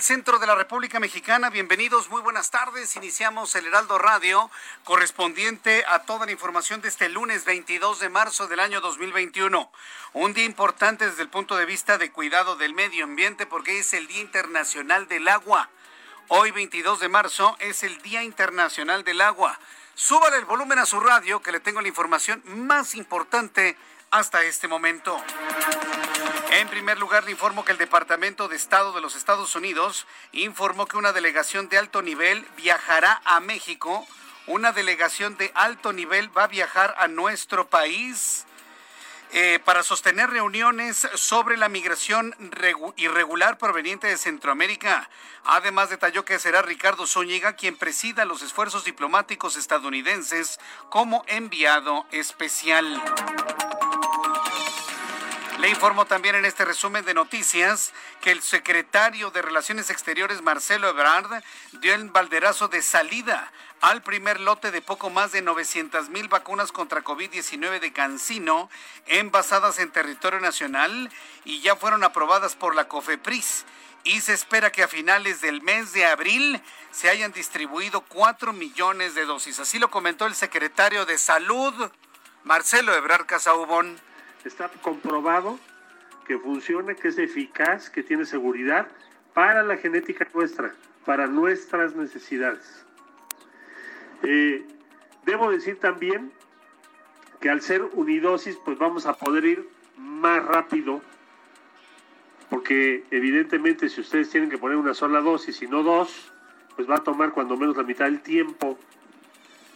Del centro de la República Mexicana. Bienvenidos, muy buenas tardes. Iniciamos el Heraldo Radio correspondiente a toda la información de este lunes 22 de marzo del año 2021. Un día importante desde el punto de vista de cuidado del medio ambiente porque es el Día Internacional del Agua. Hoy 22 de marzo es el Día Internacional del Agua. Súbale el volumen a su radio que le tengo la información más importante hasta este momento. En primer lugar, le informo que el Departamento de Estado de los Estados Unidos informó que una delegación de alto nivel viajará a México. Una delegación de alto nivel va a viajar a nuestro país eh, para sostener reuniones sobre la migración irregular proveniente de Centroamérica. Además, detalló que será Ricardo Zúñiga quien presida los esfuerzos diplomáticos estadounidenses como enviado especial. Le informo también en este resumen de noticias que el secretario de Relaciones Exteriores, Marcelo Ebrard, dio el balderazo de salida al primer lote de poco más de 900 mil vacunas contra COVID-19 de Cancino envasadas en territorio nacional y ya fueron aprobadas por la COFEPRIS. Y se espera que a finales del mes de abril se hayan distribuido 4 millones de dosis. Así lo comentó el secretario de Salud, Marcelo Ebrard Casaubón está comprobado que funciona, que es eficaz, que tiene seguridad para la genética nuestra, para nuestras necesidades. Eh, debo decir también que al ser unidosis, pues vamos a poder ir más rápido, porque evidentemente si ustedes tienen que poner una sola dosis y no dos, pues va a tomar cuando menos la mitad del tiempo.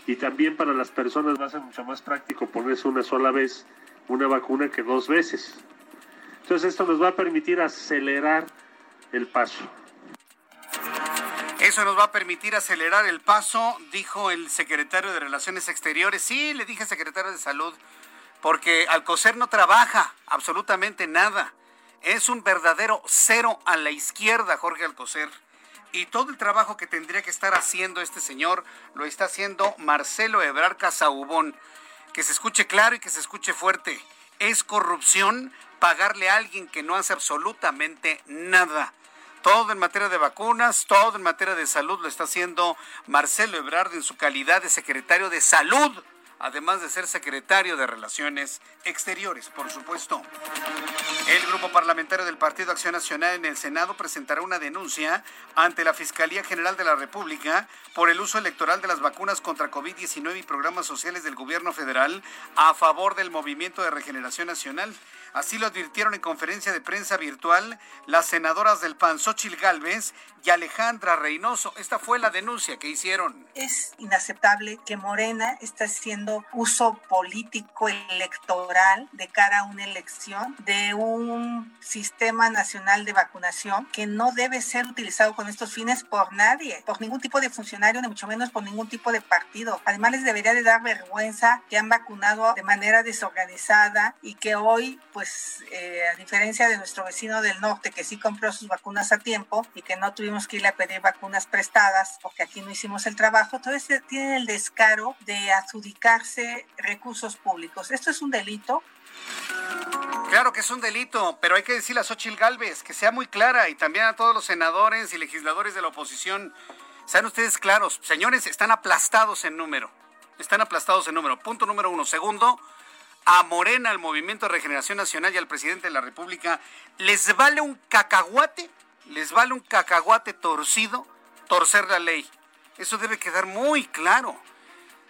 Y también para las personas va a ser mucho más práctico ponerse una sola vez una vacuna que dos veces. Entonces esto nos va a permitir acelerar el paso. Eso nos va a permitir acelerar el paso, dijo el secretario de Relaciones Exteriores. Sí, le dije secretario de Salud, porque Alcocer no trabaja absolutamente nada. Es un verdadero cero a la izquierda, Jorge Alcocer. Y todo el trabajo que tendría que estar haciendo este señor lo está haciendo Marcelo Ebrar Casaubón que se escuche claro y que se escuche fuerte. Es corrupción pagarle a alguien que no hace absolutamente nada. Todo en materia de vacunas, todo en materia de salud lo está haciendo Marcelo Ebrard en su calidad de secretario de salud además de ser secretario de Relaciones Exteriores, por supuesto. El grupo parlamentario del Partido Acción Nacional en el Senado presentará una denuncia ante la Fiscalía General de la República por el uso electoral de las vacunas contra COVID-19 y programas sociales del gobierno federal a favor del Movimiento de Regeneración Nacional. Así lo advirtieron en conferencia de prensa virtual las senadoras del PAN, Xochil Gálvez y Alejandra Reynoso. Esta fue la denuncia que hicieron. Es inaceptable que Morena esté haciendo uso político electoral de cara a una elección de un sistema nacional de vacunación que no debe ser utilizado con estos fines por nadie, por ningún tipo de funcionario, ni mucho menos por ningún tipo de partido. Además les debería de dar vergüenza que han vacunado de manera desorganizada y que hoy pues eh, a diferencia de nuestro vecino del norte que sí compró sus vacunas a tiempo y que no tuvimos que ir a pedir vacunas prestadas porque aquí no hicimos el trabajo, entonces tienen el descaro de recursos públicos. Esto es un delito. Claro que es un delito, pero hay que decirle a Xochil Gálvez que sea muy clara y también a todos los senadores y legisladores de la oposición. Sean ustedes claros, señores, están aplastados en número. Están aplastados en número. Punto número uno. Segundo, a Morena, al Movimiento de Regeneración Nacional y al presidente de la República, les vale un cacahuate, les vale un cacahuate torcido torcer la ley. Eso debe quedar muy claro.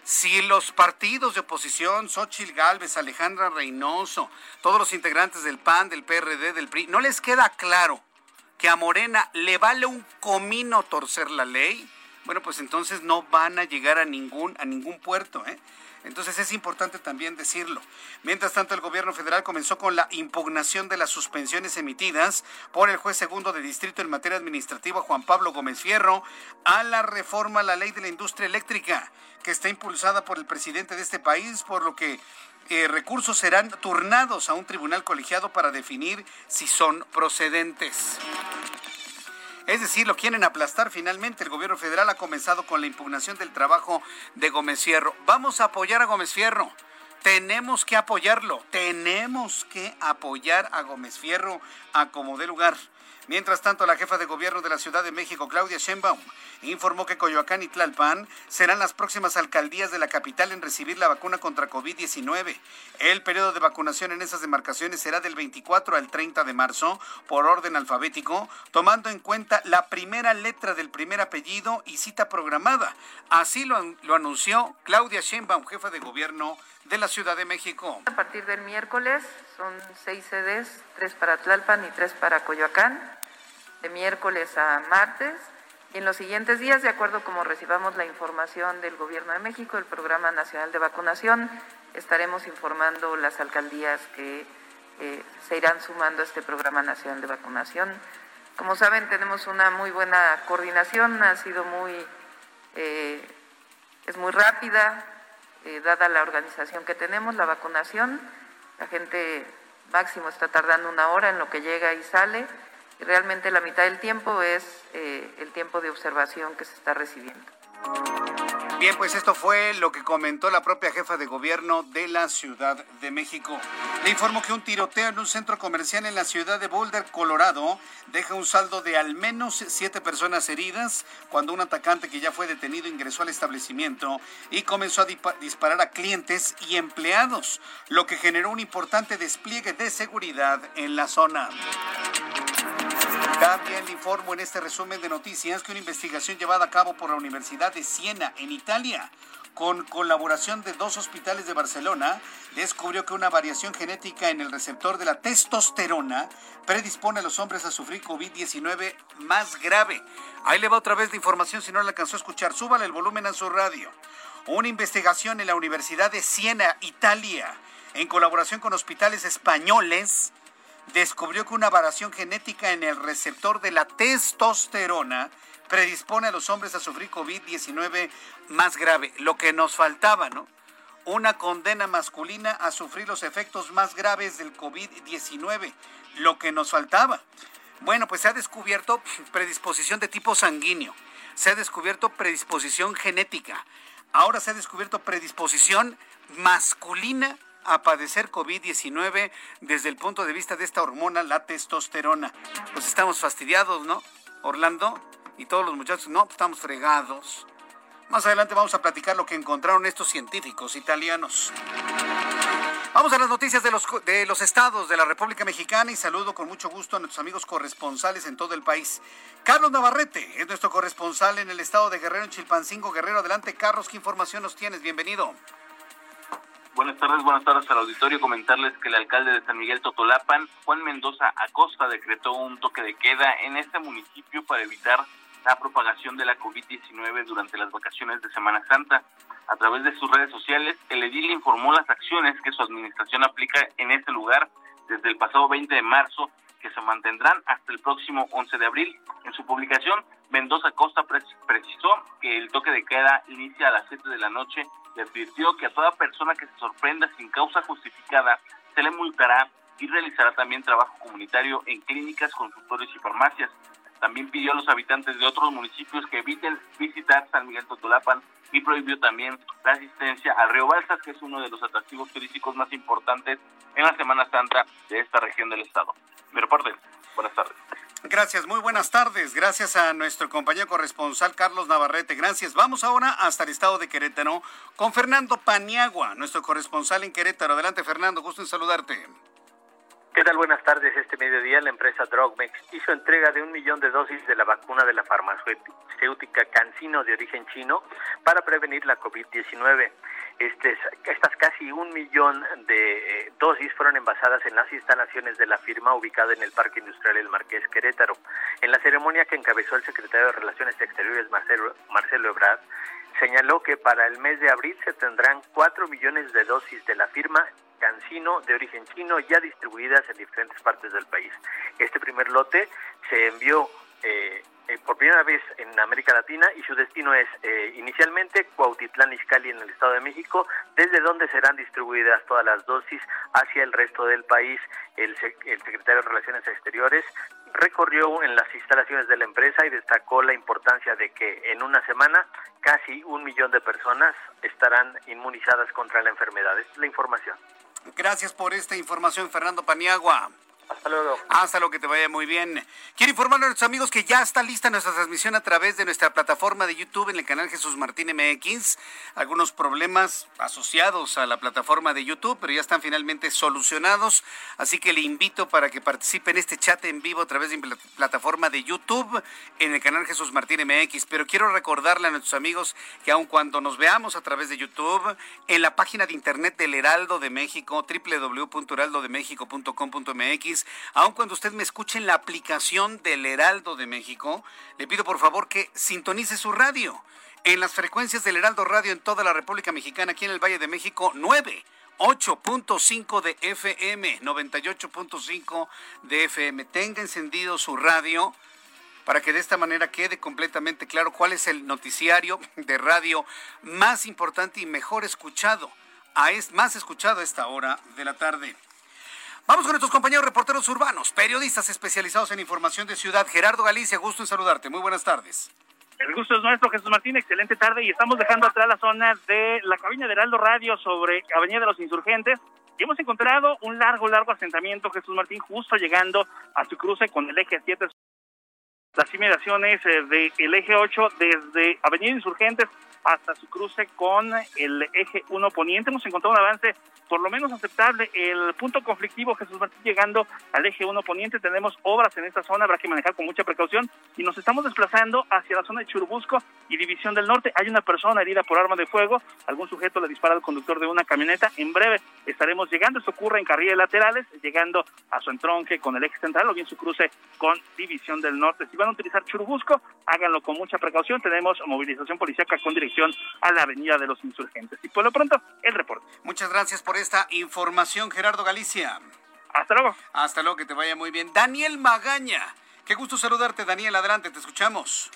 Si los partidos de oposición, Xochitl Gálvez, Alejandra Reynoso, todos los integrantes del PAN, del PRD, del PRI, no les queda claro que a Morena le vale un comino torcer la ley, bueno, pues entonces no van a llegar a ningún, a ningún puerto. ¿eh? Entonces es importante también decirlo. Mientras tanto, el gobierno federal comenzó con la impugnación de las suspensiones emitidas por el juez segundo de distrito en materia administrativa, Juan Pablo Gómez Fierro, a la reforma a la ley de la industria eléctrica, que está impulsada por el presidente de este país, por lo que eh, recursos serán turnados a un tribunal colegiado para definir si son procedentes. Es decir, lo quieren aplastar finalmente. El gobierno federal ha comenzado con la impugnación del trabajo de Gómez Fierro. Vamos a apoyar a Gómez Fierro. Tenemos que apoyarlo. Tenemos que apoyar a Gómez Fierro a como dé lugar. Mientras tanto, la jefa de gobierno de la Ciudad de México, Claudia Sheinbaum, informó que Coyoacán y Tlalpan serán las próximas alcaldías de la capital en recibir la vacuna contra COVID-19. El periodo de vacunación en esas demarcaciones será del 24 al 30 de marzo por orden alfabético, tomando en cuenta la primera letra del primer apellido y cita programada. Así lo, lo anunció Claudia Sheinbaum, jefa de gobierno de la Ciudad de México. A partir del miércoles son seis sedes, tres para Tlalpan y tres para Coyoacán, de miércoles a martes. Y en los siguientes días, de acuerdo como recibamos la información del Gobierno de México, el Programa Nacional de Vacunación, estaremos informando las alcaldías que eh, se irán sumando a este Programa Nacional de Vacunación. Como saben, tenemos una muy buena coordinación, ha sido muy, eh, es muy rápida, eh, dada la organización que tenemos, la vacunación. La gente máximo está tardando una hora en lo que llega y sale. Y realmente la mitad del tiempo es eh, el tiempo de observación que se está recibiendo. Bien, pues esto fue lo que comentó la propia jefa de gobierno de la Ciudad de México. Le informo que un tiroteo en un centro comercial en la ciudad de Boulder, Colorado, deja un saldo de al menos siete personas heridas cuando un atacante que ya fue detenido ingresó al establecimiento y comenzó a disparar a clientes y empleados, lo que generó un importante despliegue de seguridad en la zona. También le informo en este resumen de noticias que una investigación llevada a cabo por la Universidad de Siena en Italia con colaboración de dos hospitales de Barcelona, descubrió que una variación genética en el receptor de la testosterona predispone a los hombres a sufrir COVID-19 más grave. Ahí le va otra vez la información si no la alcanzó a escuchar. Súbale el volumen a su radio. Una investigación en la Universidad de Siena, Italia, en colaboración con hospitales españoles, descubrió que una variación genética en el receptor de la testosterona predispone a los hombres a sufrir COVID-19 más grave. Lo que nos faltaba, ¿no? Una condena masculina a sufrir los efectos más graves del COVID-19. Lo que nos faltaba. Bueno, pues se ha descubierto predisposición de tipo sanguíneo. Se ha descubierto predisposición genética. Ahora se ha descubierto predisposición masculina a padecer COVID-19 desde el punto de vista de esta hormona, la testosterona. Pues estamos fastidiados, ¿no? Orlando y todos los muchachos, no, estamos fregados. Más adelante vamos a platicar lo que encontraron estos científicos italianos. Vamos a las noticias de los, de los estados de la República Mexicana y saludo con mucho gusto a nuestros amigos corresponsales en todo el país. Carlos Navarrete es nuestro corresponsal en el estado de Guerrero, en Chilpancingo. Guerrero, adelante, Carlos, ¿qué información nos tienes? Bienvenido. Buenas tardes, buenas tardes al auditorio. Comentarles que el alcalde de San Miguel Totolapan, Juan Mendoza Acosta, decretó un toque de queda en este municipio para evitar la propagación de la COVID-19 durante las vacaciones de Semana Santa. A través de sus redes sociales, el edil informó las acciones que su administración aplica en este lugar desde el pasado 20 de marzo, que se mantendrán hasta el próximo 11 de abril. En su publicación, Mendoza Costa precisó que el toque de queda inicia a las 7 de la noche y advirtió que a toda persona que se sorprenda sin causa justificada se le multará y realizará también trabajo comunitario en clínicas, consultorios y farmacias. También pidió a los habitantes de otros municipios que eviten visitar San Miguel Totolapan y prohibió también la asistencia al río Balsas, que es uno de los atractivos turísticos más importantes en la Semana Santa de esta región del estado. Mi reporte. Buenas tardes. Gracias, muy buenas tardes. Gracias a nuestro compañero corresponsal Carlos Navarrete. Gracias. Vamos ahora hasta el estado de Querétaro con Fernando Paniagua, nuestro corresponsal en Querétaro. Adelante, Fernando, gusto en saludarte. ¿Qué tal? Buenas tardes. Este mediodía la empresa Drogmex hizo entrega de un millón de dosis de la vacuna de la farmacéutica Cancino de origen chino para prevenir la COVID-19. Este, estas casi un millón de eh, dosis fueron envasadas en las instalaciones de la firma ubicada en el Parque Industrial El Marqués Querétaro. En la ceremonia que encabezó el secretario de Relaciones Exteriores Marcelo, Marcelo Ebrard, señaló que para el mes de abril se tendrán cuatro millones de dosis de la firma Cancino de origen chino ya distribuidas en diferentes partes del país. Este primer lote se envió eh, eh, por primera vez en América Latina y su destino es eh, inicialmente Cuautitlán Izcalli en el Estado de México, desde donde serán distribuidas todas las dosis hacia el resto del país. El, el secretario de Relaciones Exteriores recorrió en las instalaciones de la empresa y destacó la importancia de que en una semana casi un millón de personas estarán inmunizadas contra la enfermedad. es la información. Gracias por esta información, Fernando Paniagua. Hasta luego. Hasta luego, que te vaya muy bien. Quiero informarle a nuestros amigos que ya está lista nuestra transmisión a través de nuestra plataforma de YouTube en el canal Jesús Martín MX. Algunos problemas asociados a la plataforma de YouTube, pero ya están finalmente solucionados. Así que le invito para que participe en este chat en vivo a través de la plataforma de YouTube en el canal Jesús Martín MX. Pero quiero recordarle a nuestros amigos que aun cuando nos veamos a través de YouTube, en la página de internet del Heraldo de México, www.heraldodemexico.com.mx, aun cuando usted me escuche en la aplicación del Heraldo de México, le pido por favor que sintonice su radio en las frecuencias del Heraldo Radio en toda la República Mexicana, aquí en el Valle de México, 9. 8.5 de FM, 98.5 de FM. Tenga encendido su radio para que de esta manera quede completamente claro cuál es el noticiario de radio más importante y mejor escuchado, a es, más escuchado a esta hora de la tarde. Vamos con nuestros compañeros reporteros urbanos, periodistas especializados en información de ciudad. Gerardo Galicia, gusto en saludarte. Muy buenas tardes. El gusto es nuestro, Jesús Martín. Excelente tarde y estamos dejando atrás la zona de la cabina de Heraldo Radio sobre Avenida de los Insurgentes. Y hemos encontrado un largo, largo asentamiento, Jesús Martín, justo llegando a su cruce con el eje 7 las inmediaciones del eje 8 desde Avenida Insurgentes hasta su cruce con el eje 1 poniente. Hemos encontrado un avance por lo menos aceptable. El punto conflictivo, Jesús Martín, llegando al eje 1 poniente, tenemos obras en esta zona, habrá que manejar con mucha precaución y nos estamos desplazando hacia la zona de Churubusco y División del Norte. Hay una persona herida por arma de fuego, algún sujeto le dispara al conductor de una camioneta. En breve estaremos llegando, esto ocurre en carriles laterales, llegando a su entronque con el eje central o bien su cruce con División del Norte. Si van a utilizar Churubusco, háganlo con mucha precaución. Tenemos movilización policiaca con dirección a la Avenida de los Insurgentes. Y por lo pronto, el reporte. Muchas gracias por esta información, Gerardo Galicia. Hasta luego. Hasta luego, que te vaya muy bien. Daniel Magaña. Qué gusto saludarte, Daniel. Adelante, te escuchamos.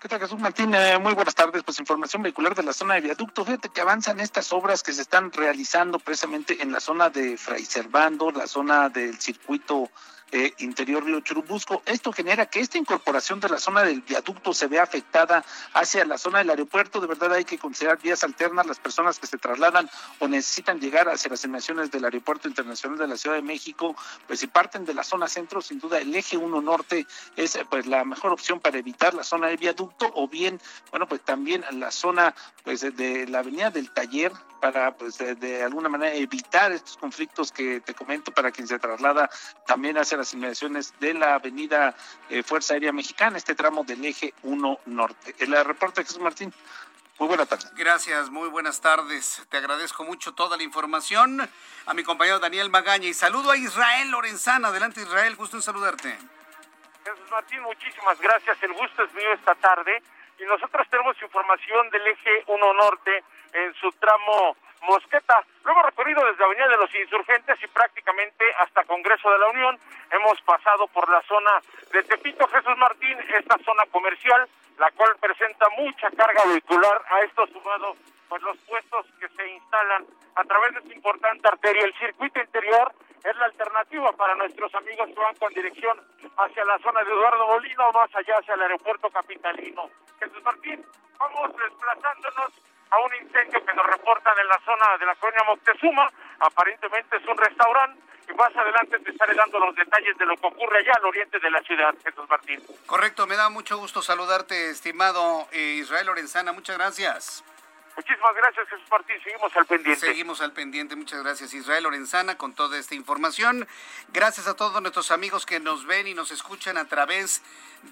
¿Qué tal, Jesús Martín? Eh, muy buenas tardes. Pues información vehicular de la zona de viaducto. Fíjate que avanzan estas obras que se están realizando precisamente en la zona de Fray Servando, la zona del circuito eh, interior Río Churubusco. Esto genera que esta incorporación de la zona del viaducto se vea afectada hacia la zona del aeropuerto. De verdad hay que considerar vías alternas. Las personas que se trasladan o necesitan llegar hacia las emisiones del Aeropuerto Internacional de la Ciudad de México, pues si parten de la zona centro, sin duda el eje 1 norte es pues la mejor opción para evitar la zona del viaducto o bien, bueno, pues también la zona pues de la avenida del taller para pues de, alguna manera evitar estos conflictos que te comento para quien se traslada también hacia las inmediaciones de la avenida eh, Fuerza Aérea Mexicana, este tramo del eje 1 norte. El reporte Jesús Martín. Muy buenas tardes. Gracias, muy buenas tardes. Te agradezco mucho toda la información. A mi compañero Daniel Magaña y saludo a Israel Lorenzana. Adelante Israel, gusto en saludarte. Jesús Martín, muchísimas gracias. El gusto es mío esta tarde. Y nosotros tenemos información del eje 1 norte en su tramo Mosqueta. Luego recorrido desde Avenida de los Insurgentes y prácticamente hasta Congreso de la Unión. Hemos pasado por la zona de Tepito Jesús Martín, esta zona comercial, la cual presenta mucha carga vehicular. A esto sumado pues los puestos que se instalan a través de esta importante arteria. El circuito interior es la alternativa para nuestros amigos que van con dirección hacia la zona de Eduardo Molino, más allá hacia el aeropuerto capitalino. Jesús Martín, vamos desplazándonos a un incendio que nos reportan en la zona de la colonia Moctezuma. Aparentemente es un restaurante y más adelante te estaré dando los detalles de lo que ocurre allá al oriente de la ciudad, Jesús Martín. Correcto, me da mucho gusto saludarte, estimado eh, Israel Lorenzana. Muchas gracias. Muchísimas gracias, Jesús Martín. Seguimos al pendiente. Seguimos al pendiente. Muchas gracias, Israel Lorenzana, con toda esta información. Gracias a todos nuestros amigos que nos ven y nos escuchan a través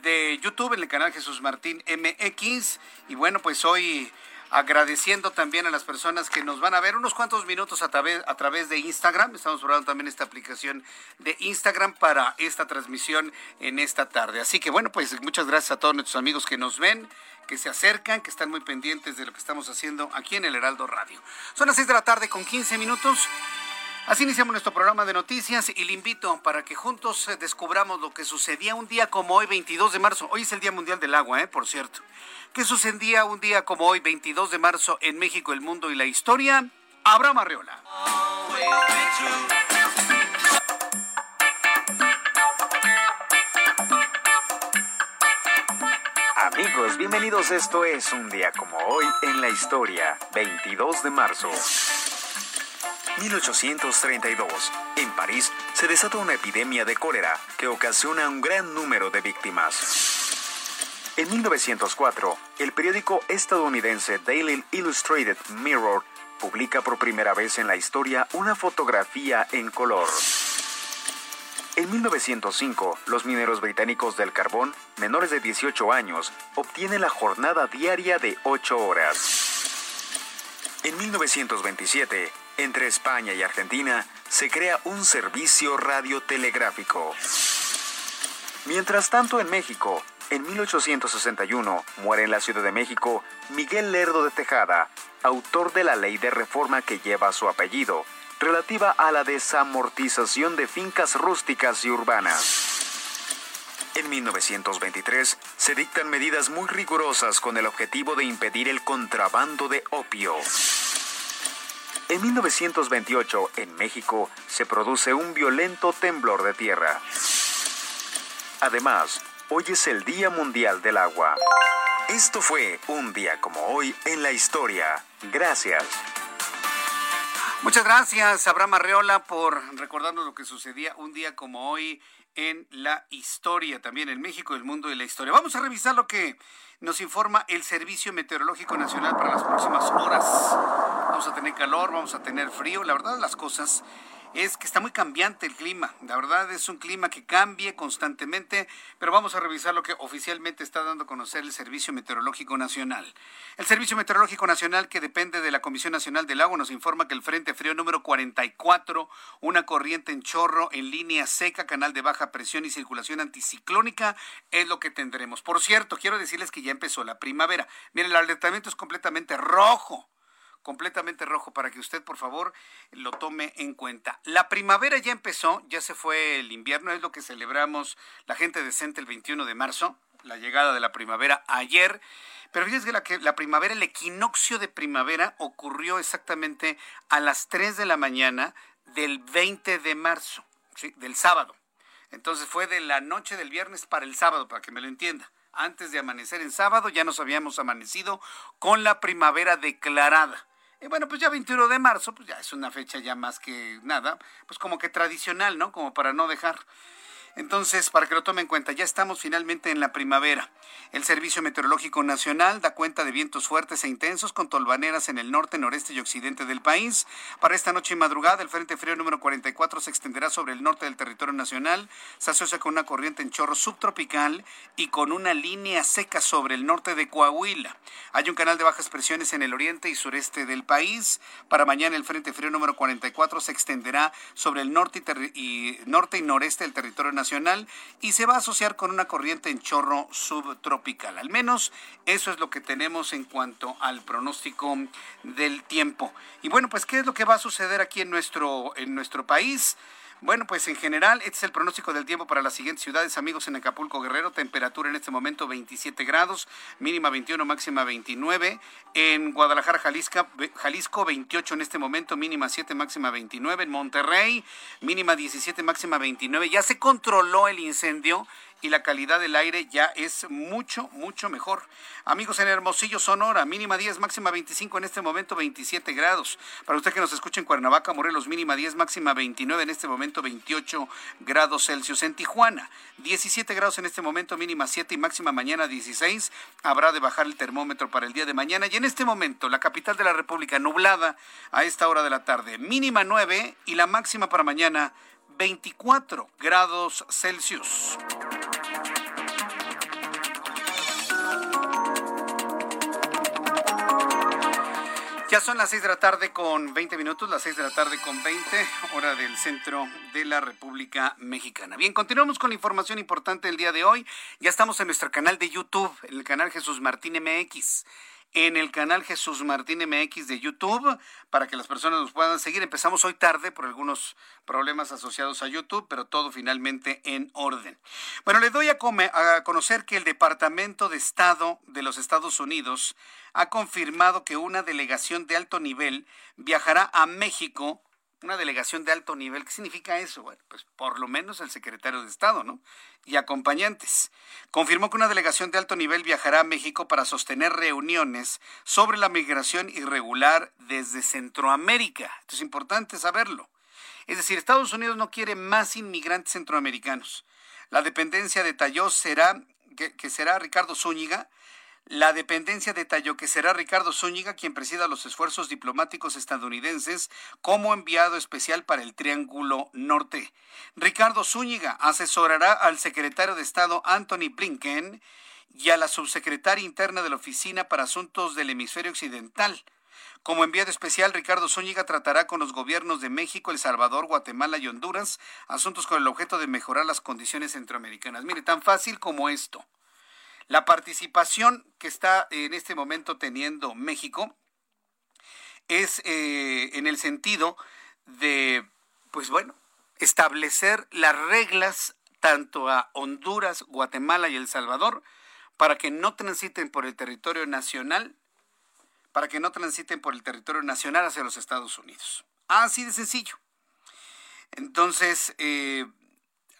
de YouTube en el canal Jesús Martín MX. Y bueno, pues hoy agradeciendo también a las personas que nos van a ver unos cuantos minutos a través, a través de Instagram. Estamos probando también esta aplicación de Instagram para esta transmisión en esta tarde. Así que bueno, pues muchas gracias a todos nuestros amigos que nos ven, que se acercan, que están muy pendientes de lo que estamos haciendo aquí en el Heraldo Radio. Son las 6 de la tarde con 15 minutos. Así iniciamos nuestro programa de noticias y le invito para que juntos eh, descubramos lo que sucedía un día como hoy, 22 de marzo. Hoy es el Día Mundial del Agua, ¿eh? por cierto. ¿Qué sucedía un día como hoy, 22 de marzo, en México, el mundo y la historia? Abraham Arreola. Amigos, bienvenidos. Esto es un día como hoy en la historia, 22 de marzo. 1832. En París se desata una epidemia de cólera que ocasiona un gran número de víctimas. En 1904, el periódico estadounidense Daily Illustrated Mirror publica por primera vez en la historia una fotografía en color. En 1905, los mineros británicos del carbón, menores de 18 años, obtienen la jornada diaria de 8 horas. En 1927, entre España y Argentina, se crea un servicio radiotelegráfico. Mientras tanto, en México, en 1861 muere en la Ciudad de México Miguel Lerdo de Tejada, autor de la ley de reforma que lleva su apellido, relativa a la desamortización de fincas rústicas y urbanas. En 1923 se dictan medidas muy rigurosas con el objetivo de impedir el contrabando de opio. En 1928, en México, se produce un violento temblor de tierra. Además, Hoy es el Día Mundial del Agua. Esto fue un día como hoy en la historia. Gracias. Muchas gracias, Abraham Arreola, por recordarnos lo que sucedía un día como hoy en la historia, también en México, el mundo y la historia. Vamos a revisar lo que nos informa el Servicio Meteorológico Nacional para las próximas horas. Vamos a tener calor, vamos a tener frío, la verdad las cosas es que está muy cambiante el clima. La verdad es un clima que cambie constantemente, pero vamos a revisar lo que oficialmente está dando a conocer el Servicio Meteorológico Nacional. El Servicio Meteorológico Nacional, que depende de la Comisión Nacional del Agua, nos informa que el Frente Frío número 44, una corriente en chorro en línea seca, canal de baja presión y circulación anticiclónica, es lo que tendremos. Por cierto, quiero decirles que ya empezó la primavera. Miren, el alertamiento es completamente rojo completamente rojo para que usted por favor lo tome en cuenta. La primavera ya empezó, ya se fue el invierno, es lo que celebramos la gente decente el 21 de marzo, la llegada de la primavera ayer. Pero fíjense que la, que la primavera, el equinoccio de primavera ocurrió exactamente a las 3 de la mañana del 20 de marzo, ¿sí? del sábado. Entonces fue de la noche del viernes para el sábado, para que me lo entienda. Antes de amanecer en sábado ya nos habíamos amanecido con la primavera declarada. Y bueno, pues ya 21 de marzo, pues ya es una fecha ya más que nada, pues como que tradicional, ¿no? Como para no dejar. Entonces, para que lo tomen en cuenta, ya estamos finalmente en la primavera. El Servicio Meteorológico Nacional da cuenta de vientos fuertes e intensos con tolvaneras en el norte, noreste y occidente del país. Para esta noche y madrugada, el Frente Frío número 44 se extenderá sobre el norte del territorio nacional. Se asocia con una corriente en chorro subtropical y con una línea seca sobre el norte de Coahuila. Hay un canal de bajas presiones en el oriente y sureste del país. Para mañana, el Frente Frío número 44 se extenderá sobre el norte y, norte y noreste del territorio nacional y se va a asociar con una corriente en chorro subtropical. Al menos eso es lo que tenemos en cuanto al pronóstico del tiempo. Y bueno, pues ¿qué es lo que va a suceder aquí en nuestro, en nuestro país? Bueno, pues en general, este es el pronóstico del tiempo para las siguientes ciudades, amigos, en Acapulco Guerrero, temperatura en este momento 27 grados, mínima 21, máxima 29. En Guadalajara, Jalisco, Jalisco 28 en este momento, mínima 7, máxima 29. En Monterrey, mínima 17, máxima 29. Ya se controló el incendio y la calidad del aire ya es mucho, mucho mejor. Amigos en Hermosillo, Sonora, mínima 10, máxima 25, en este momento 27 grados. Para usted que nos escucha en Cuernavaca, Morelos, mínima 10, máxima 29, en este momento 28 grados Celsius. En Tijuana, 17 grados en este momento, mínima 7 y máxima mañana 16. Habrá de bajar el termómetro para el día de mañana. Y en este momento, la capital de la República, nublada a esta hora de la tarde, mínima 9 y la máxima para mañana 24 grados Celsius. Ya son las 6 de la tarde con 20 minutos, las 6 de la tarde con 20, hora del centro de la República Mexicana. Bien, continuamos con la información importante del día de hoy. Ya estamos en nuestro canal de YouTube, en el canal Jesús Martín MX en el canal Jesús Martín MX de YouTube para que las personas nos puedan seguir. Empezamos hoy tarde por algunos problemas asociados a YouTube, pero todo finalmente en orden. Bueno, le doy a, a conocer que el Departamento de Estado de los Estados Unidos ha confirmado que una delegación de alto nivel viajará a México una delegación de alto nivel. ¿Qué significa eso? Bueno, pues por lo menos el secretario de Estado, ¿no? Y acompañantes. Confirmó que una delegación de alto nivel viajará a México para sostener reuniones sobre la migración irregular desde Centroamérica. Esto es importante saberlo. Es decir, Estados Unidos no quiere más inmigrantes centroamericanos. La dependencia detalló será que, que será Ricardo Zúñiga, la dependencia detalló que será Ricardo Zúñiga quien presida los esfuerzos diplomáticos estadounidenses como enviado especial para el Triángulo Norte. Ricardo Zúñiga asesorará al secretario de Estado Anthony Blinken y a la subsecretaria interna de la Oficina para Asuntos del Hemisferio Occidental. Como enviado especial, Ricardo Zúñiga tratará con los gobiernos de México, El Salvador, Guatemala y Honduras asuntos con el objeto de mejorar las condiciones centroamericanas. Mire, tan fácil como esto. La participación que está en este momento teniendo México es eh, en el sentido de, pues bueno, establecer las reglas tanto a Honduras, Guatemala y El Salvador para que no transiten por el territorio nacional, para que no transiten por el territorio nacional hacia los Estados Unidos. Así de sencillo. Entonces, eh,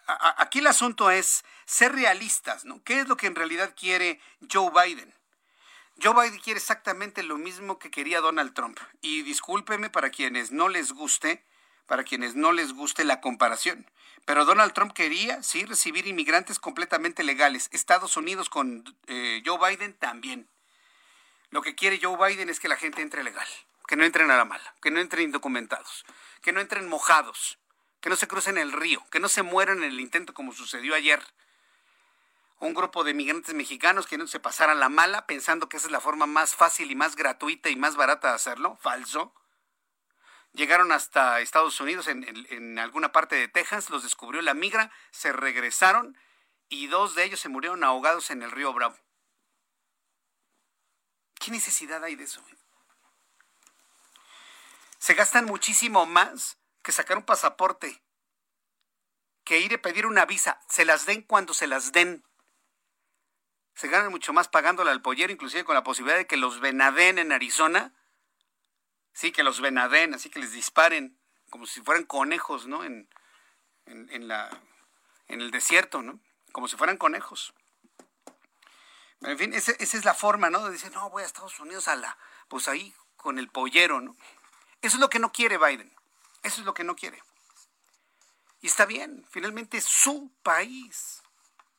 aquí el asunto es ser realistas, ¿no? ¿Qué es lo que en realidad quiere Joe Biden? Joe Biden quiere exactamente lo mismo que quería Donald Trump. Y discúlpeme para quienes no les guste, para quienes no les guste la comparación. Pero Donald Trump quería, sí, recibir inmigrantes completamente legales. Estados Unidos con eh, Joe Biden también. Lo que quiere Joe Biden es que la gente entre legal, que no entren a la mala, que no entren indocumentados, que no entren mojados, que no se crucen el río, que no se mueran en el intento como sucedió ayer. Un grupo de migrantes mexicanos que no se pasaran la mala pensando que esa es la forma más fácil y más gratuita y más barata de hacerlo. Falso. Llegaron hasta Estados Unidos, en, en alguna parte de Texas, los descubrió la migra, se regresaron y dos de ellos se murieron ahogados en el río Bravo. ¿Qué necesidad hay de eso? Se gastan muchísimo más que sacar un pasaporte, que ir a pedir una visa, se las den cuando se las den. Se ganan mucho más pagándole al pollero, inclusive con la posibilidad de que los venaden en Arizona. Sí, que los venaden, así que les disparen, como si fueran conejos, ¿no? En, en, la, en el desierto, ¿no? Como si fueran conejos. En fin, esa es la forma, ¿no? De decir, no, voy a Estados Unidos a la, pues ahí con el pollero, ¿no? Eso es lo que no quiere Biden. Eso es lo que no quiere. Y está bien, finalmente su país.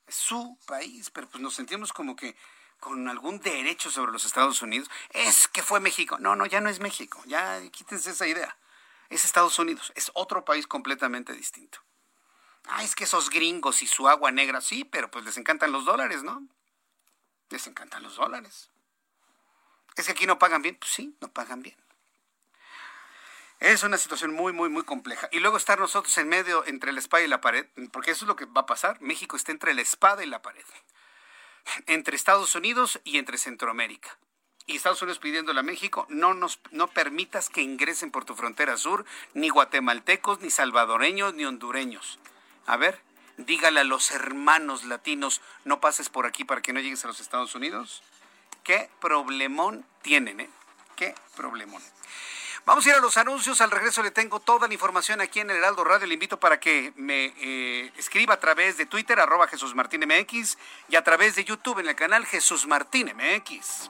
Su país, pero pues nos sentimos como que con algún derecho sobre los Estados Unidos. Es que fue México. No, no, ya no es México. Ya quítense esa idea. Es Estados Unidos. Es otro país completamente distinto. Ah, es que esos gringos y su agua negra, sí, pero pues les encantan los dólares, ¿no? Les encantan los dólares. Es que aquí no pagan bien. Pues sí, no pagan bien. Es una situación muy, muy, muy compleja. Y luego estar nosotros en medio entre la espada y la pared, porque eso es lo que va a pasar. México está entre la espada y la pared. Entre Estados Unidos y entre Centroamérica. y Estados Unidos pidiéndole a México, no nos no permitas que ingresen por tu frontera sur ni guatemaltecos, ni salvadoreños, ni hondureños. A ver, dígale a los hermanos latinos, no pases por aquí para que no llegues a los Estados Unidos. Qué problemón tienen, ¿eh? Qué problemón. Vamos a ir a los anuncios. Al regreso le tengo toda la información aquí en el Heraldo Radio. Le invito para que me eh, escriba a través de Twitter, arroba Jesús Martín MX, y a través de YouTube en el canal Jesús Martín MX.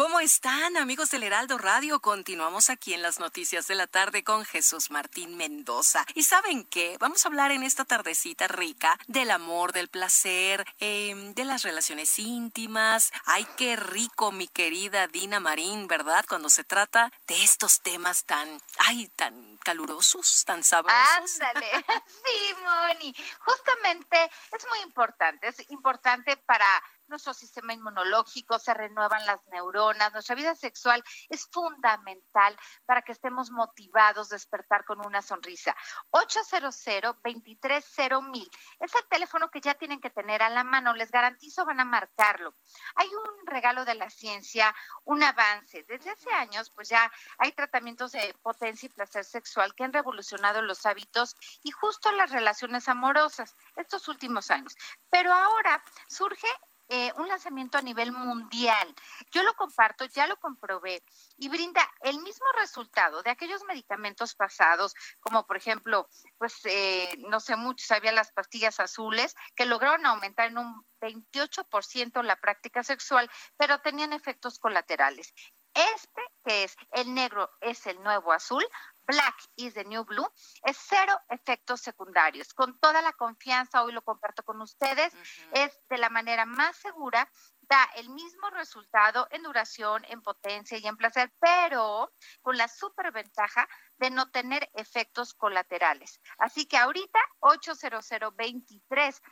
¿Cómo están amigos del Heraldo Radio? Continuamos aquí en las noticias de la tarde con Jesús Martín Mendoza. ¿Y saben qué? Vamos a hablar en esta tardecita rica del amor, del placer, eh, de las relaciones íntimas. Ay, qué rico, mi querida Dina Marín, ¿verdad? Cuando se trata de estos temas tan, ay, tan calurosos, tan sabrosos. Ándale, sí, Moni. Justamente es muy importante, es importante para nuestro sistema inmunológico, se renuevan las neuronas, nuestra vida sexual es fundamental para que estemos motivados, despertar con una sonrisa. 800-230-1000 es el teléfono que ya tienen que tener a la mano, les garantizo van a marcarlo. Hay un regalo de la ciencia, un avance. Desde hace años, pues ya hay tratamientos de potencia y placer sexual que han revolucionado los hábitos y justo las relaciones amorosas estos últimos años. Pero ahora surge eh, un lanzamiento a nivel mundial. Yo lo comparto, ya lo comprobé y brinda el mismo resultado de aquellos medicamentos pasados, como por ejemplo, pues eh, no sé mucho, sabía las pastillas azules, que lograron aumentar en un 28% la práctica sexual, pero tenían efectos colaterales. Este, que es el negro, es el nuevo azul, Black is the New Blue, es cero efectos secundarios. Con toda la confianza, hoy lo comparto con ustedes, es de la manera más segura, da el mismo resultado en duración, en potencia y en placer, pero con la superventaja de no tener efectos colaterales. Así que ahorita 800 23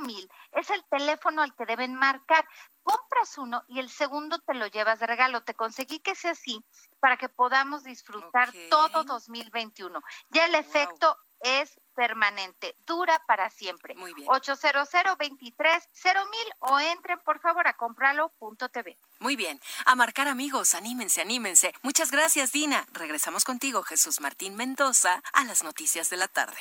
mil es el teléfono al que deben marcar. Compras uno y el segundo te lo llevas de regalo. Te conseguí que sea así para que podamos disfrutar todo 2021. Ya el efecto es permanente, dura para siempre. Muy bien. 800 23 mil o entren por favor a comprarlo.tv. Muy bien. A marcar amigos, anímense, anímense. Muchas gracias, Dina. Regresamos contigo, Jesús Martín Mendoza, a las noticias de la tarde.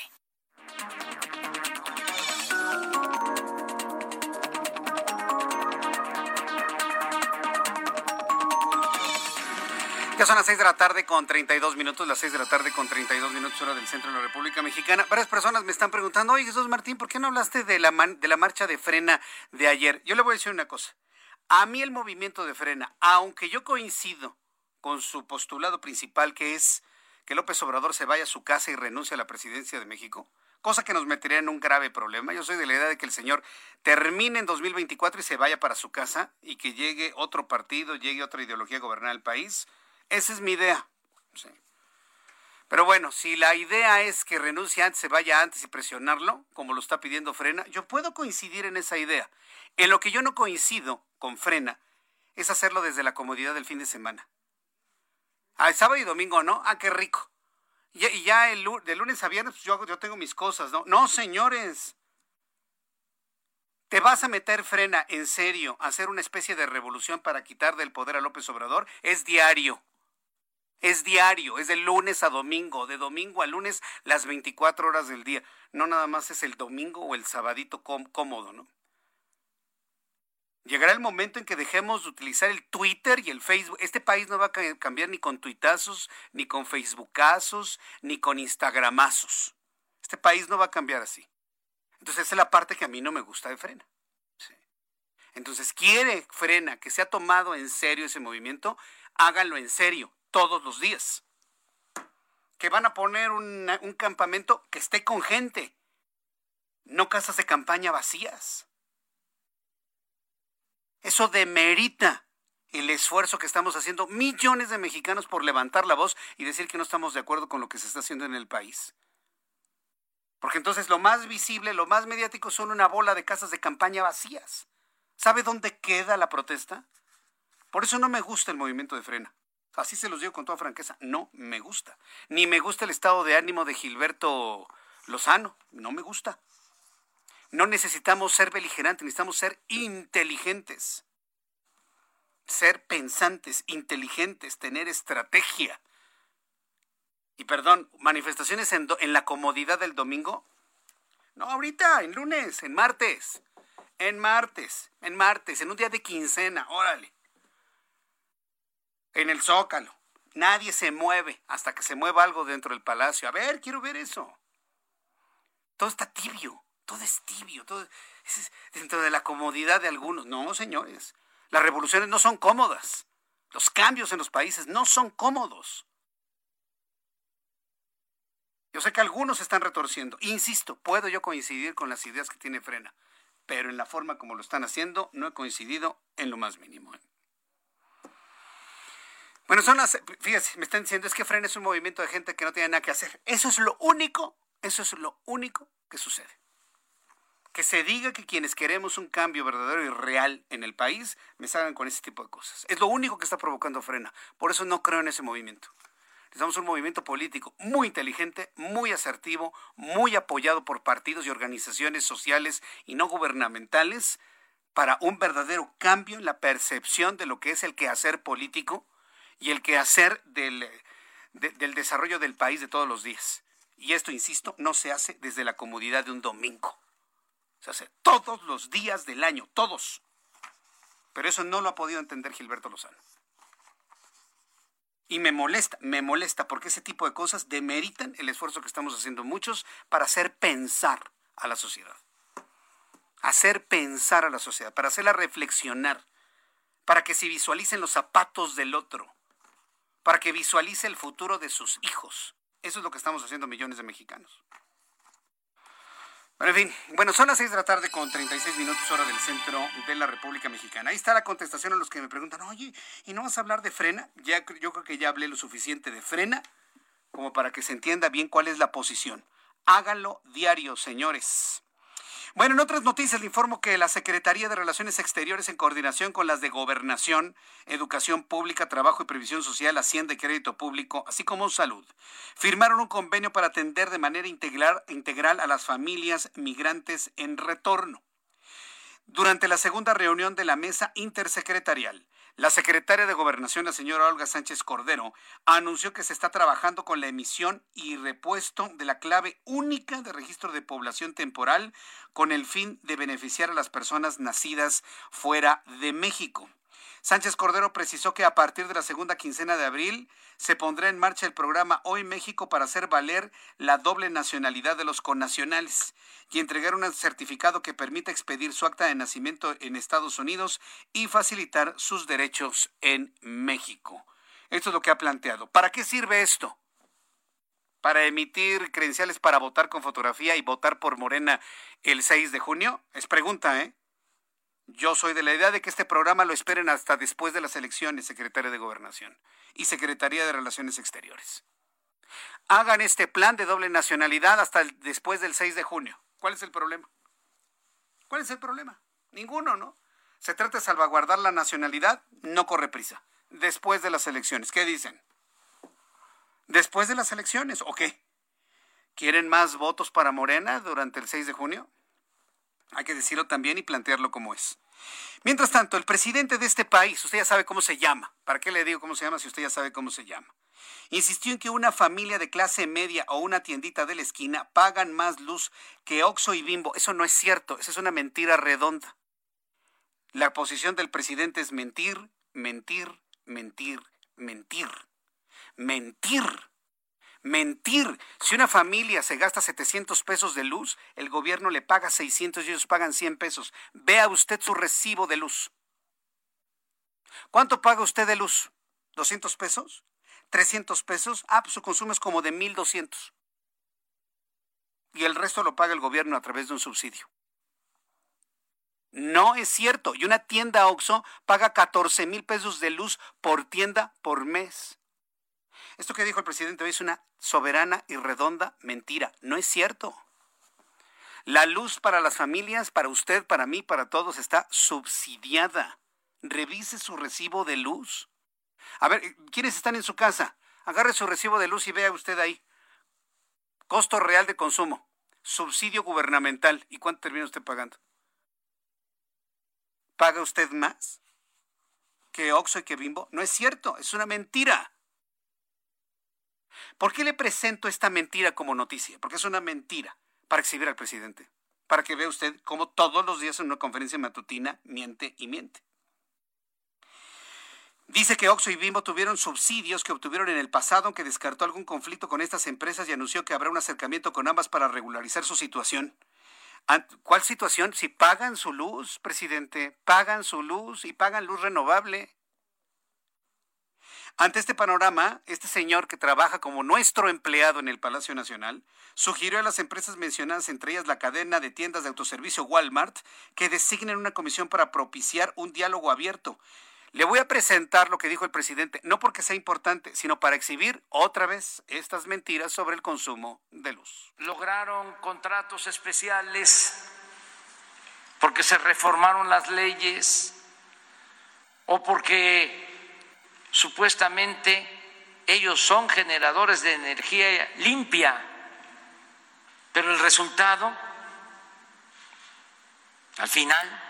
Ya son las 6 de la tarde con 32 minutos, las 6 de la tarde con 32 minutos hora del centro de la República Mexicana. Varias personas me están preguntando, oye Jesús Martín, ¿por qué no hablaste de la, de la marcha de frena de ayer? Yo le voy a decir una cosa. A mí el movimiento de frena, aunque yo coincido con su postulado principal, que es que López Obrador se vaya a su casa y renuncie a la presidencia de México, cosa que nos metería en un grave problema. Yo soy de la idea de que el señor termine en 2024 y se vaya para su casa y que llegue otro partido, llegue otra ideología a gobernar el país esa es mi idea. Pero bueno, si la idea es que renuncie antes, se vaya antes y presionarlo, como lo está pidiendo Frena, yo puedo coincidir en esa idea. En lo que yo no coincido con Frena es hacerlo desde la comodidad del fin de semana. Ah, sábado y domingo, ¿no? Ah, qué rico. Y, ya el, de lunes a viernes pues yo, yo tengo mis cosas, ¿no? No, señores. ¿Te vas a meter frena en serio a hacer una especie de revolución para quitar del poder a López Obrador? Es diario. Es diario, es de lunes a domingo, de domingo a lunes las 24 horas del día. No nada más es el domingo o el sabadito cómodo, ¿no? Llegará el momento en que dejemos de utilizar el Twitter y el Facebook. Este país no va a cambiar ni con tuitazos, ni con facebookazos, ni con instagramazos. Este país no va a cambiar así. Entonces esa es la parte que a mí no me gusta de Frena. Entonces quiere Frena que se ha tomado en serio ese movimiento, háganlo en serio todos los días. Que van a poner un campamento que esté con gente, no casas de campaña vacías. Eso demerita el esfuerzo que estamos haciendo millones de mexicanos por levantar la voz y decir que no estamos de acuerdo con lo que se está haciendo en el país. Porque entonces lo más visible, lo más mediático son una bola de casas de campaña vacías. ¿Sabe dónde queda la protesta? Por eso no me gusta el movimiento de frena. Así se los digo con toda franqueza. No me gusta. Ni me gusta el estado de ánimo de Gilberto Lozano. No me gusta. No necesitamos ser beligerantes, necesitamos ser inteligentes. Ser pensantes, inteligentes, tener estrategia. Y perdón, manifestaciones en, la comodidad del domingo. No, ahorita, en lunes, en martes. En martes, en martes, en un día de quincena, órale. En el zócalo. Nadie se mueve hasta que se mueva algo dentro del palacio. A ver, quiero ver eso. Todo está tibio, todo es tibio, todo es dentro de la comodidad de algunos. No, señores, las revoluciones no son cómodas. Los cambios en los países no son cómodos. Yo sé que algunos están retorciendo. Insisto, puedo yo coincidir con las ideas que tiene Frena, pero en la forma como lo están haciendo no he coincidido en lo más mínimo. Bueno, son las, fíjense, me están diciendo es que Frena es un movimiento de gente que no tiene nada que hacer. Eso es lo único, eso es lo único que sucede. Que se diga que quienes queremos un cambio verdadero y real en el país me salgan con ese tipo de cosas. Es lo único que está provocando Frena. Por eso no creo en ese movimiento. Necesitamos un movimiento político muy inteligente, muy asertivo, muy apoyado por partidos y organizaciones sociales y no gubernamentales para un verdadero cambio en la percepción de lo que es el quehacer político y el quehacer del, del desarrollo del país de todos los días. Y esto, insisto, no se hace desde la comodidad de un domingo. Se hace todos los días del año, todos. Pero eso no lo ha podido entender Gilberto Lozano. Y me molesta, me molesta porque ese tipo de cosas demeritan el esfuerzo que estamos haciendo muchos para hacer pensar a la sociedad. Hacer pensar a la sociedad, para hacerla reflexionar, para que se visualicen los zapatos del otro, para que visualice el futuro de sus hijos. Eso es lo que estamos haciendo millones de mexicanos. Bueno, en fin, bueno, son las 6 de la tarde con 36 minutos hora del centro de la República Mexicana. Ahí está la contestación a los que me preguntan, oye, ¿y no vas a hablar de frena? Ya, yo creo que ya hablé lo suficiente de frena como para que se entienda bien cuál es la posición. Háganlo diario, señores. Bueno, en otras noticias le informo que la Secretaría de Relaciones Exteriores, en coordinación con las de Gobernación, Educación Pública, Trabajo y Previsión Social, Hacienda y Crédito Público, así como Salud, firmaron un convenio para atender de manera integral, integral a las familias migrantes en retorno. Durante la segunda reunión de la mesa intersecretarial, la secretaria de Gobernación, la señora Olga Sánchez Cordero, anunció que se está trabajando con la emisión y repuesto de la clave única de registro de población temporal con el fin de beneficiar a las personas nacidas fuera de México. Sánchez Cordero precisó que a partir de la segunda quincena de abril se pondrá en marcha el programa Hoy México para hacer valer la doble nacionalidad de los connacionales y entregar un certificado que permita expedir su acta de nacimiento en Estados Unidos y facilitar sus derechos en México. Esto es lo que ha planteado. ¿Para qué sirve esto? para emitir credenciales para votar con fotografía y votar por Morena el 6 de junio? Es pregunta, ¿eh? Yo soy de la idea de que este programa lo esperen hasta después de las elecciones, secretaria de Gobernación y Secretaría de Relaciones Exteriores. Hagan este plan de doble nacionalidad hasta después del 6 de junio. ¿Cuál es el problema? ¿Cuál es el problema? Ninguno, ¿no? Se trata de salvaguardar la nacionalidad, no corre prisa. Después de las elecciones, ¿qué dicen? Después de las elecciones, ¿o qué? ¿Quieren más votos para Morena durante el 6 de junio? Hay que decirlo también y plantearlo como es. Mientras tanto, el presidente de este país, usted ya sabe cómo se llama. ¿Para qué le digo cómo se llama si usted ya sabe cómo se llama? Insistió en que una familia de clase media o una tiendita de la esquina pagan más luz que Oxo y Bimbo. Eso no es cierto, esa es una mentira redonda. La posición del presidente es mentir, mentir, mentir, mentir. Mentir. Mentir. Si una familia se gasta 700 pesos de luz, el gobierno le paga 600 y ellos pagan 100 pesos. Vea usted su recibo de luz. ¿Cuánto paga usted de luz? ¿200 pesos? ¿300 pesos? Ah, pues su consumo es como de 1.200. Y el resto lo paga el gobierno a través de un subsidio. No es cierto. Y una tienda OXO paga 14 mil pesos de luz por tienda por mes. Esto que dijo el presidente hoy es una soberana y redonda mentira. No es cierto. La luz para las familias, para usted, para mí, para todos, está subsidiada. Revise su recibo de luz. A ver, ¿quiénes están en su casa? Agarre su recibo de luz y vea usted ahí. Costo real de consumo. Subsidio gubernamental. ¿Y cuánto termina usted pagando? ¿Paga usted más que Oxo y que Bimbo? No es cierto, es una mentira. ¿Por qué le presento esta mentira como noticia? Porque es una mentira para exhibir al presidente, para que vea usted cómo todos los días en una conferencia matutina miente y miente. Dice que Oxo y Bimbo tuvieron subsidios que obtuvieron en el pasado, aunque descartó algún conflicto con estas empresas y anunció que habrá un acercamiento con ambas para regularizar su situación. ¿Cuál situación? Si pagan su luz, presidente, pagan su luz y pagan luz renovable. Ante este panorama, este señor que trabaja como nuestro empleado en el Palacio Nacional sugirió a las empresas mencionadas, entre ellas la cadena de tiendas de autoservicio Walmart, que designen una comisión para propiciar un diálogo abierto. Le voy a presentar lo que dijo el presidente, no porque sea importante, sino para exhibir otra vez estas mentiras sobre el consumo de luz. Lograron contratos especiales porque se reformaron las leyes o porque supuestamente ellos son generadores de energía limpia, pero el resultado, al final,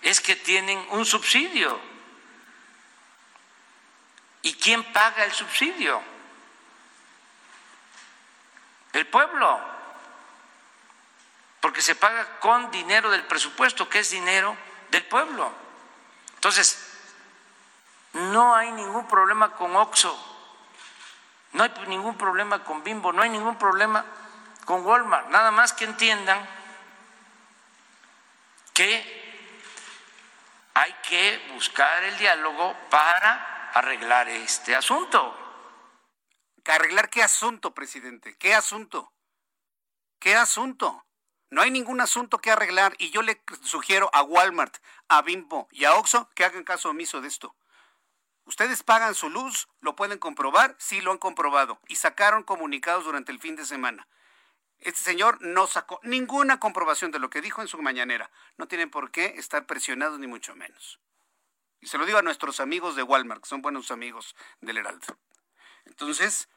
es que tienen un subsidio. ¿Y quién paga el subsidio? El pueblo. Porque se paga con dinero del presupuesto, que es dinero del pueblo. Entonces, no hay ningún problema con Oxo, no hay ningún problema con Bimbo, no hay ningún problema con Walmart. Nada más que entiendan que hay que buscar el diálogo para arreglar este asunto. ¿Arreglar qué asunto, presidente? ¿Qué asunto? ¿Qué asunto? No hay ningún asunto que arreglar y yo le sugiero a Walmart, a Bimbo y a Oxxo que hagan caso omiso de esto. Ustedes pagan su luz, lo pueden comprobar, sí lo han comprobado y sacaron comunicados durante el fin de semana. Este señor no sacó ninguna comprobación de lo que dijo en su mañanera. No tienen por qué estar presionados ni mucho menos. Y se lo digo a nuestros amigos de Walmart, que son buenos amigos del Heraldo. Entonces,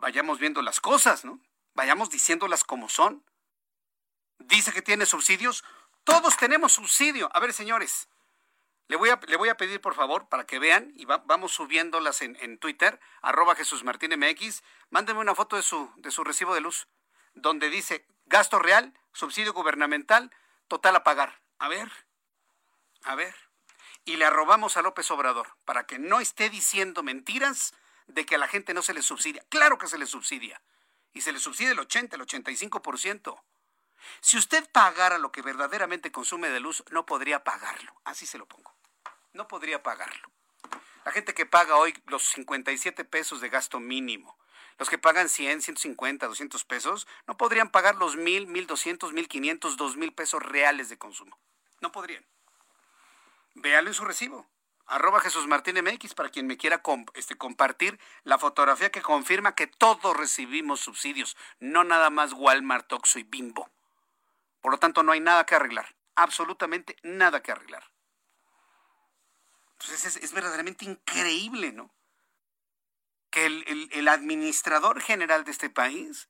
vayamos viendo las cosas, ¿no? Vayamos diciéndolas como son. Dice que tiene subsidios. Todos tenemos subsidio. A ver, señores, le voy, a, pedir, por favor, para que vean, y vamos subiéndolas en, en, Twitter, arroba Jesús Martín MX, mándenme una foto de su, de su recibo de luz, donde dice gasto real, subsidio gubernamental, total a pagar. A ver, a ver. Y le arrobamos a López Obrador, para que no esté diciendo mentiras de que a la gente no se le subsidia. Claro que se le subsidia. Y se le subsidia el 80, el 85%. Si usted pagara lo que verdaderamente consume de luz, no podría pagarlo. Así se lo pongo no podría pagarlo. La gente que paga hoy los 57 pesos de gasto mínimo, los que pagan 100, 150, 200 pesos, no podrían pagar los 1000, 1200, 1500, 2000 pesos reales de consumo. No podrían. Véalo en su recibo. Arroba Jesús Martín MX para quien me quiera este, compartir la fotografía que confirma que todos recibimos subsidios, no nada más Walmart, Oxxo y Bimbo. Por lo tanto, no hay nada que arreglar. Absolutamente nada que arreglar. Es, verdaderamente increíble, ¿no? Que el, el administrador general de este país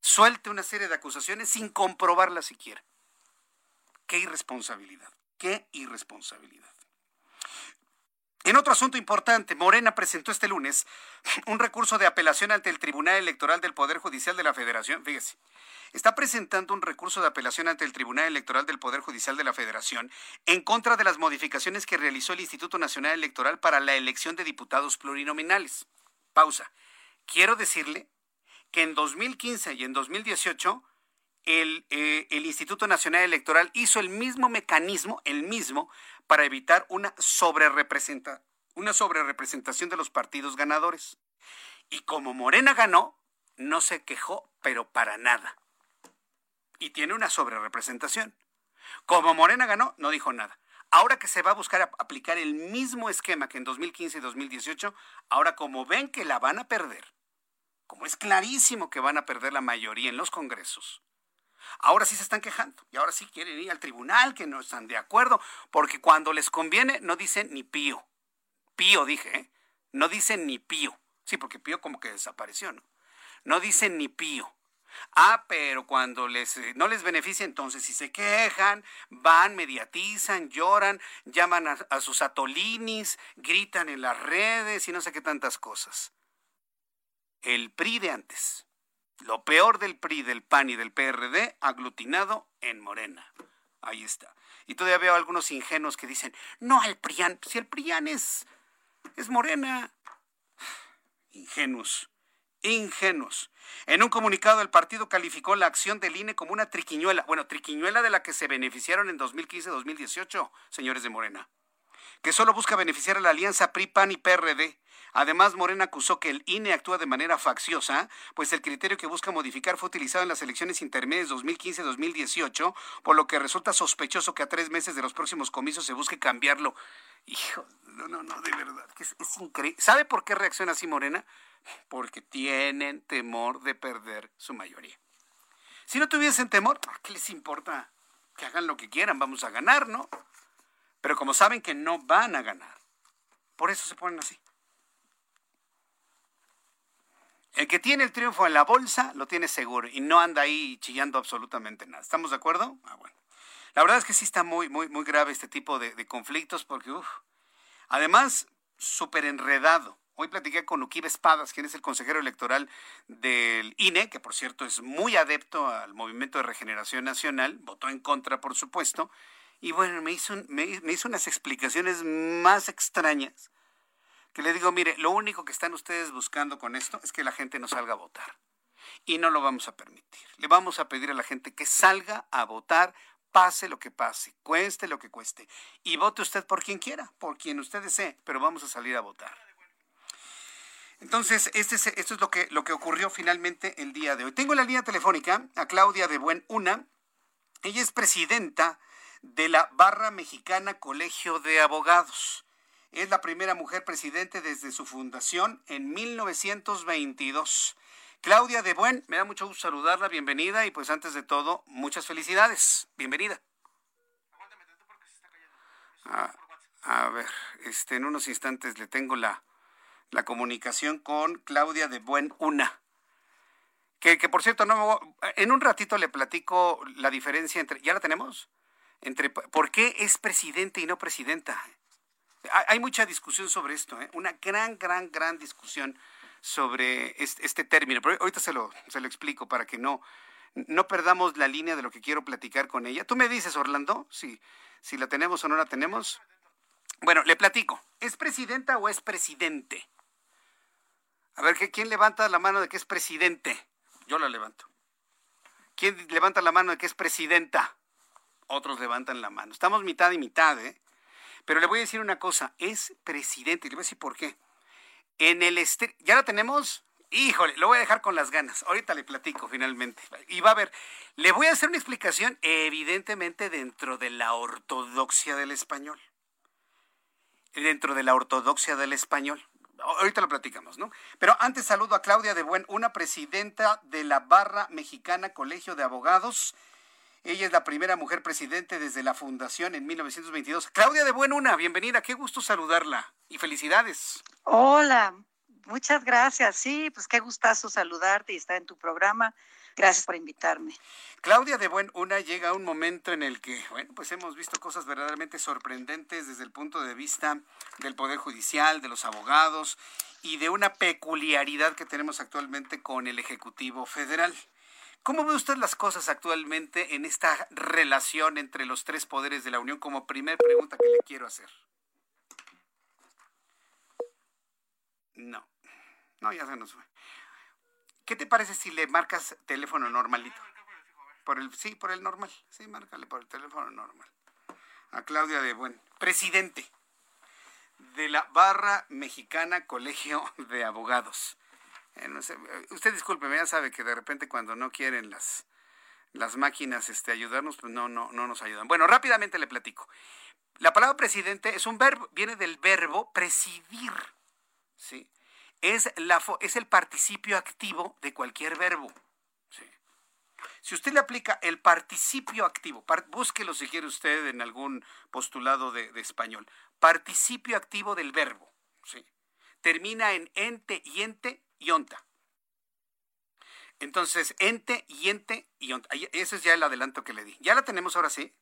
suelte una serie de acusaciones sin comprobarlas siquiera. Qué irresponsabilidad, qué irresponsabilidad. En otro asunto importante, Morena presentó este lunes un recurso de apelación ante el Tribunal Electoral del Poder Judicial de la Federación. Fíjese, está presentando un recurso de apelación ante el Tribunal Electoral del Poder Judicial de la Federación en contra de las modificaciones que realizó el Instituto Nacional Electoral para la elección de diputados plurinominales. Pausa. Quiero decirle que en 2015 y en 2018 el, eh, el, Instituto Nacional Electoral hizo el mismo mecanismo, el mismo, para evitar una sobrerepresenta, una sobrerepresentación de los partidos ganadores. Y como Morena ganó, no se quejó, pero para nada. Y tiene una sobrerepresentación. Como Morena ganó, no dijo nada. Ahora que se va a buscar aplicar el mismo esquema que en 2015 y 2018, ahora como ven que la van a perder, como es clarísimo que van a perder la mayoría en los congresos, ahora sí se están quejando y ahora sí quieren ir al tribunal, que no están de acuerdo, porque cuando les conviene no dicen ni pío. Pío dije, ¿eh? No dicen ni pío. Sí, porque pío como que desapareció, ¿no? No dicen ni pío. Ah, pero cuando les, eh, no les beneficia, entonces si se quejan, van, mediatizan, lloran, llaman a, a sus atolinis, gritan en las redes y no sé qué tantas cosas. El PRI de antes lo peor del PRI, del PAN y del PRD aglutinado en Morena. Ahí está. Y todavía veo algunos ingenuos que dicen, no al PRIAN, si el PRIAN es, es Morena. Ingenuos, ingenuos. En un comunicado el partido calificó la acción del INE como una triquiñuela, bueno, triquiñuela de la que se beneficiaron en 2015-2018, señores de Morena, que solo busca beneficiar a la alianza PRI, PAN y PRD Además, Morena acusó que el INE actúa de manera facciosa, pues el criterio que busca modificar fue utilizado en las elecciones intermedias 2015-2018, por lo que resulta sospechoso que a tres meses de los próximos comicios se busque cambiarlo. Hijo, no, no, no, de verdad, es, increíble. ¿Sabe por qué reacciona así Morena? Porque tienen temor de perder su mayoría. Si no tuviesen temor, ¿qué les importa? Que hagan lo que quieran, vamos a ganar, ¿no? Pero como saben que no van a ganar, por eso se ponen así. El que tiene el triunfo en la bolsa lo tiene seguro y no anda ahí chillando absolutamente nada. ¿Estamos de acuerdo? Ah, bueno. La verdad es que sí está muy, muy, muy grave este tipo de, conflictos porque, uff, además, súper enredado. Hoy platiqué con Uquibe Espadas, quien es el consejero electoral del INE, que por cierto es muy adepto al movimiento de regeneración nacional, votó en contra, por supuesto, y bueno, me hizo, me hizo unas explicaciones más extrañas que le digo, mire, lo único que están ustedes buscando con esto es que la gente no salga a votar. Y no lo vamos a permitir. Le vamos a pedir a la gente que salga a votar, pase lo que pase, cueste lo que cueste. Y vote usted por quien quiera, por quien usted desee, pero vamos a salir a votar. Entonces, este es, esto es lo que, lo que ocurrió finalmente el día de hoy. Tengo en la línea telefónica a Claudia de Buen Una. Ella es presidenta de la Barra Mexicana Colegio de Abogados. Es la primera mujer presidente desde su fundación en 1922. Claudia de Buen, me da mucho gusto saludarla, bienvenida y pues antes de todo, muchas felicidades. Bienvenida. Ah, a ver, este, en unos instantes le tengo la, la comunicación con Claudia de Buen Una. Que, que por cierto, no en un ratito le platico la diferencia entre, ¿ya la tenemos? Entre por qué es presidente y no presidenta. Hay mucha discusión sobre esto, ¿eh? una gran, gran, gran discusión sobre este, término. Pero ahorita se lo, se lo explico para que no, no perdamos la línea de lo que quiero platicar con ella. Tú me dices, Orlando, si, si la tenemos o no la tenemos. Bueno, le platico. ¿Es presidenta o es presidente? A ver, ¿quién levanta la mano de que es presidente? Yo la levanto. ¿Quién levanta la mano de que es presidenta? Otros levantan la mano. Estamos mitad y mitad, ¿eh? Pero le voy a decir una cosa, es presidente, y le voy a decir por qué. En el ¿ya lo tenemos? Híjole, lo voy a dejar con las ganas. Ahorita le platico finalmente. Y va a ver, le voy a hacer una explicación evidentemente dentro de la ortodoxia del español. Dentro de la ortodoxia del español. Ahorita lo platicamos, ¿no? Pero antes saludo a Claudia de Buen, una presidenta de la Barra Mexicana Colegio de Abogados ella es la primera mujer presidente desde la fundación en 1922. Claudia de Buenuna, bienvenida, qué gusto saludarla y felicidades. Hola, Muchas gracias. Sí, pues qué gustazo saludarte y estar en tu programa. Gracias por invitarme. Claudia de Buen Una llega a un momento en el que, bueno, pues hemos visto cosas verdaderamente sorprendentes desde el punto de vista del Poder Judicial, de los abogados y de una peculiaridad que tenemos actualmente con el Ejecutivo Federal. ¿Cómo ve usted las cosas actualmente en esta relación entre los tres poderes de la Unión? Como primera pregunta que le quiero hacer. No, no, ya se nos fue. ¿Qué te parece si le marcas teléfono normalito? Por el, sí, por el normal. Sí, márcale por el teléfono normal. A Claudia de Buen, presidente de la Barra Mexicana Colegio de Abogados. Eh, usted disculpe, ya sabe que de repente cuando no quieren las, las máquinas este, ayudarnos, pues no, no, no nos ayudan. Bueno, rápidamente le platico. La palabra presidente es un verbo, viene del verbo presidir. ¿sí? es, la, es el participio activo de cualquier verbo. Si usted le aplica el participio activo, búsquelo si quiere usted en algún postulado de, español, participio activo del verbo, termina en ente y ente y onta. Entonces, ente y ente y onta. Ese es ya el adelanto que le di. Ya la tenemos ahora sí.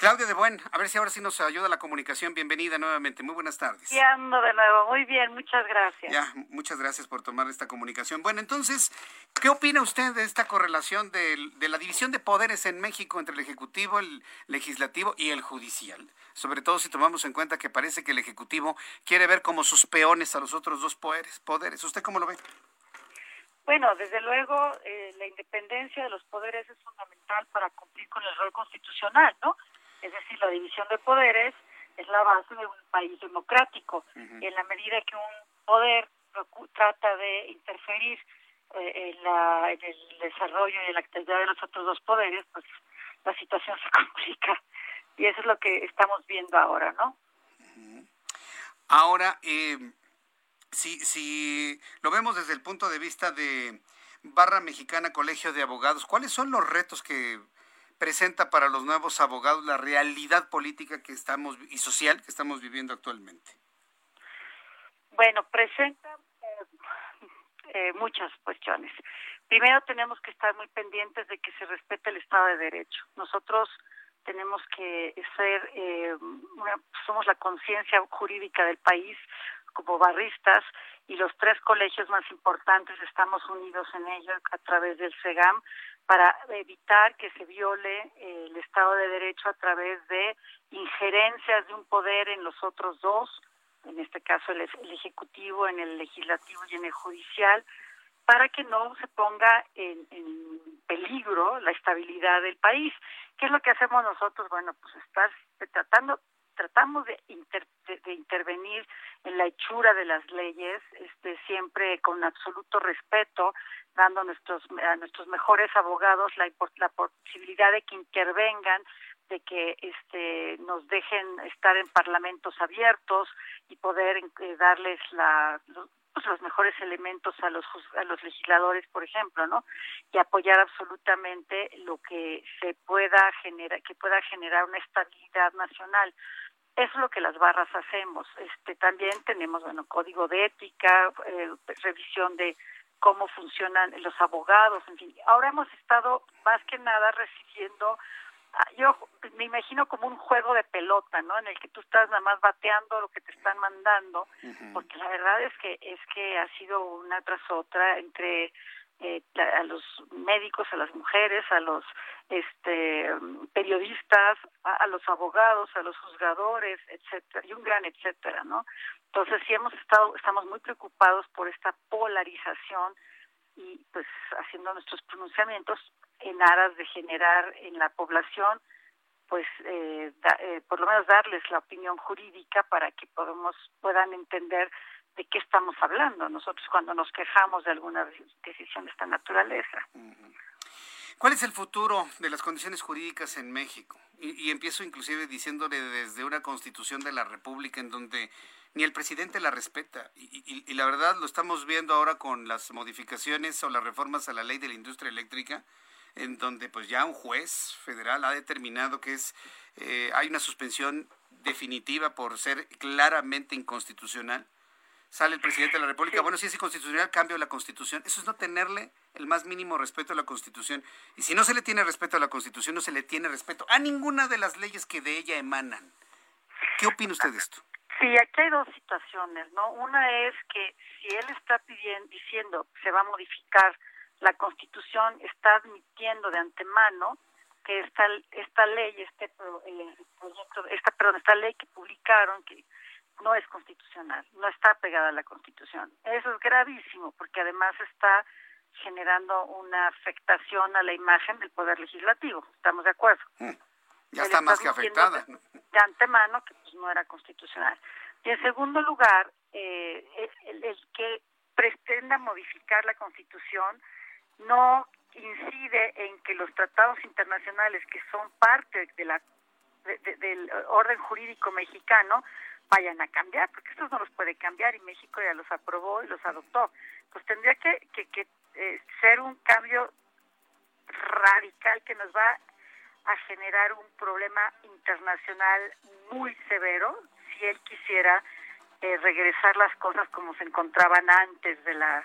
Claudia de Buen, a ver si ahora sí nos ayuda la comunicación. Bienvenida nuevamente. Muy buenas tardes. Y ando de nuevo. Muy bien, muchas gracias. Ya, muchas gracias por tomar esta comunicación. Bueno, entonces, ¿qué opina usted de esta correlación de, la división de poderes en México entre el Ejecutivo, el Legislativo y el Judicial? Sobre todo si tomamos en cuenta que parece que el Ejecutivo quiere ver como sus peones a los otros dos poderes. poderes. ¿Usted cómo lo ve? Bueno, desde luego, eh, la independencia de los poderes es fundamental para cumplir con el rol constitucional, ¿no? Es decir, la división de poderes es la base de un país democrático. En la medida que un poder trata de interferir eh, en, la, en el desarrollo y en la actividad de los otros dos poderes, pues la situación se complica. Y eso es lo que estamos viendo ahora, ¿no? Ahora, eh, si, si lo vemos desde el punto de vista de Barra Mexicana Colegio de Abogados, ¿cuáles son los retos que presenta para los nuevos abogados la realidad política que estamos y social que estamos viviendo actualmente? Bueno, presenta eh, eh, muchas cuestiones. Primero tenemos que estar muy pendientes de que se respete el Estado de Derecho. Nosotros tenemos que ser, eh, somos la conciencia jurídica del país como barristas y los tres colegios más importantes estamos unidos en ello a través del SEGAM para evitar que se viole el Estado de Derecho a través de injerencias de un poder en los otros dos, en este caso el, Ejecutivo, en el Legislativo y en el Judicial, para que no se ponga en, peligro la estabilidad del país. ¿Qué es lo que hacemos nosotros? Bueno, pues estar tratando tratamos de, de, intervenir en la hechura de las leyes, este, siempre con absoluto respeto, dando a nuestros, a nuestros mejores abogados la, la posibilidad de que intervengan, de que este, nos dejen estar en parlamentos abiertos y poder eh, darles la, pues, los mejores elementos a los a los legisladores por ejemplo no y apoyar absolutamente lo que se pueda generar que pueda generar una estabilidad nacional eso es lo que las barras hacemos. Este, también tenemos, bueno, código de ética, eh, revisión de cómo funcionan los abogados, en fin. Ahora hemos estado más que nada recibiendo, ah, yo me imagino como un juego de pelota, ¿no? En el que tú estás nada más bateando lo que te están mandando, porque la verdad es que es que ha sido una tras otra entre eh, a los médicos, a las mujeres, a los este periodistas, a, los abogados, a los juzgadores, etcétera, y un gran etcétera, ¿no? Entonces sí hemos estado, estamos muy preocupados por esta polarización y pues haciendo nuestros pronunciamientos en aras de generar en la población pues eh, eh, por lo menos darles la opinión jurídica para que podamos puedan entender de qué estamos hablando nosotros cuando nos quejamos de alguna decisión de esta naturaleza. ¿Cuál es el futuro de las condiciones jurídicas en México? Y, empiezo inclusive diciéndole desde una constitución de la República en donde ni el presidente la respeta. Y, y, la verdad lo estamos viendo ahora con las modificaciones o las reformas a la ley de la industria eléctrica, en donde pues ya un juez federal ha determinado que es eh, hay una suspensión definitiva por ser claramente inconstitucional sale el presidente de la República, bueno, si es inconstitucional, cambio la Constitución. Eso es no tenerle el más mínimo respeto a la Constitución. Y si no se le tiene respeto a la Constitución, no se le tiene respeto a ninguna de las leyes que de ella emanan. ¿Qué opina usted de esto? Sí, aquí hay dos situaciones, ¿no? Una es que si él está pidiendo, diciendo que se va a modificar la Constitución, está admitiendo de antemano que esta esta ley, este eh, proyecto, esta perdón, esta ley que publicaron que no es constitucional, no está pegada a la Constitución. Eso es gravísimo porque además está generando una afectación a la imagen del Poder Legislativo. ¿Estamos de acuerdo? Mm, ya está más que afectada. De, antemano que pues, no era constitucional. Y en segundo lugar, eh, el, el, que pretenda modificar la Constitución no incide en que los tratados internacionales que son parte de la del orden jurídico mexicano vayan a cambiar, porque estos no los puede cambiar y México ya los aprobó y los adoptó. Pues tendría que, que, eh, ser un cambio radical que nos va a generar un problema internacional muy severo si él quisiera eh, regresar las cosas como se encontraban antes de la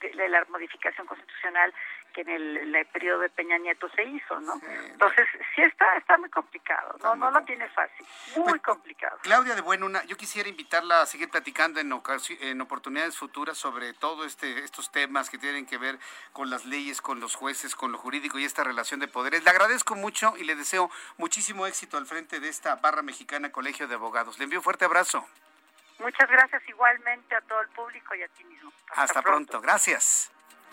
de, la modificación constitucional que en el, periodo de Peña Nieto se hizo, ¿no? Entonces, sí está, está muy complicado, no, no lo tiene fácil, muy pues, complicado. Claudia de Buenuna, yo quisiera invitarla a seguir platicando en, en oportunidades futuras sobre todo este, estos temas que tienen que ver con las leyes, con los jueces, con lo jurídico y esta relación de poderes. Le agradezco mucho y le deseo muchísimo éxito al frente de esta barra mexicana Colegio de Abogados. Le envío un fuerte abrazo. Muchas gracias igualmente a todo el público y a ti mismo. Hasta, pronto. Gracias.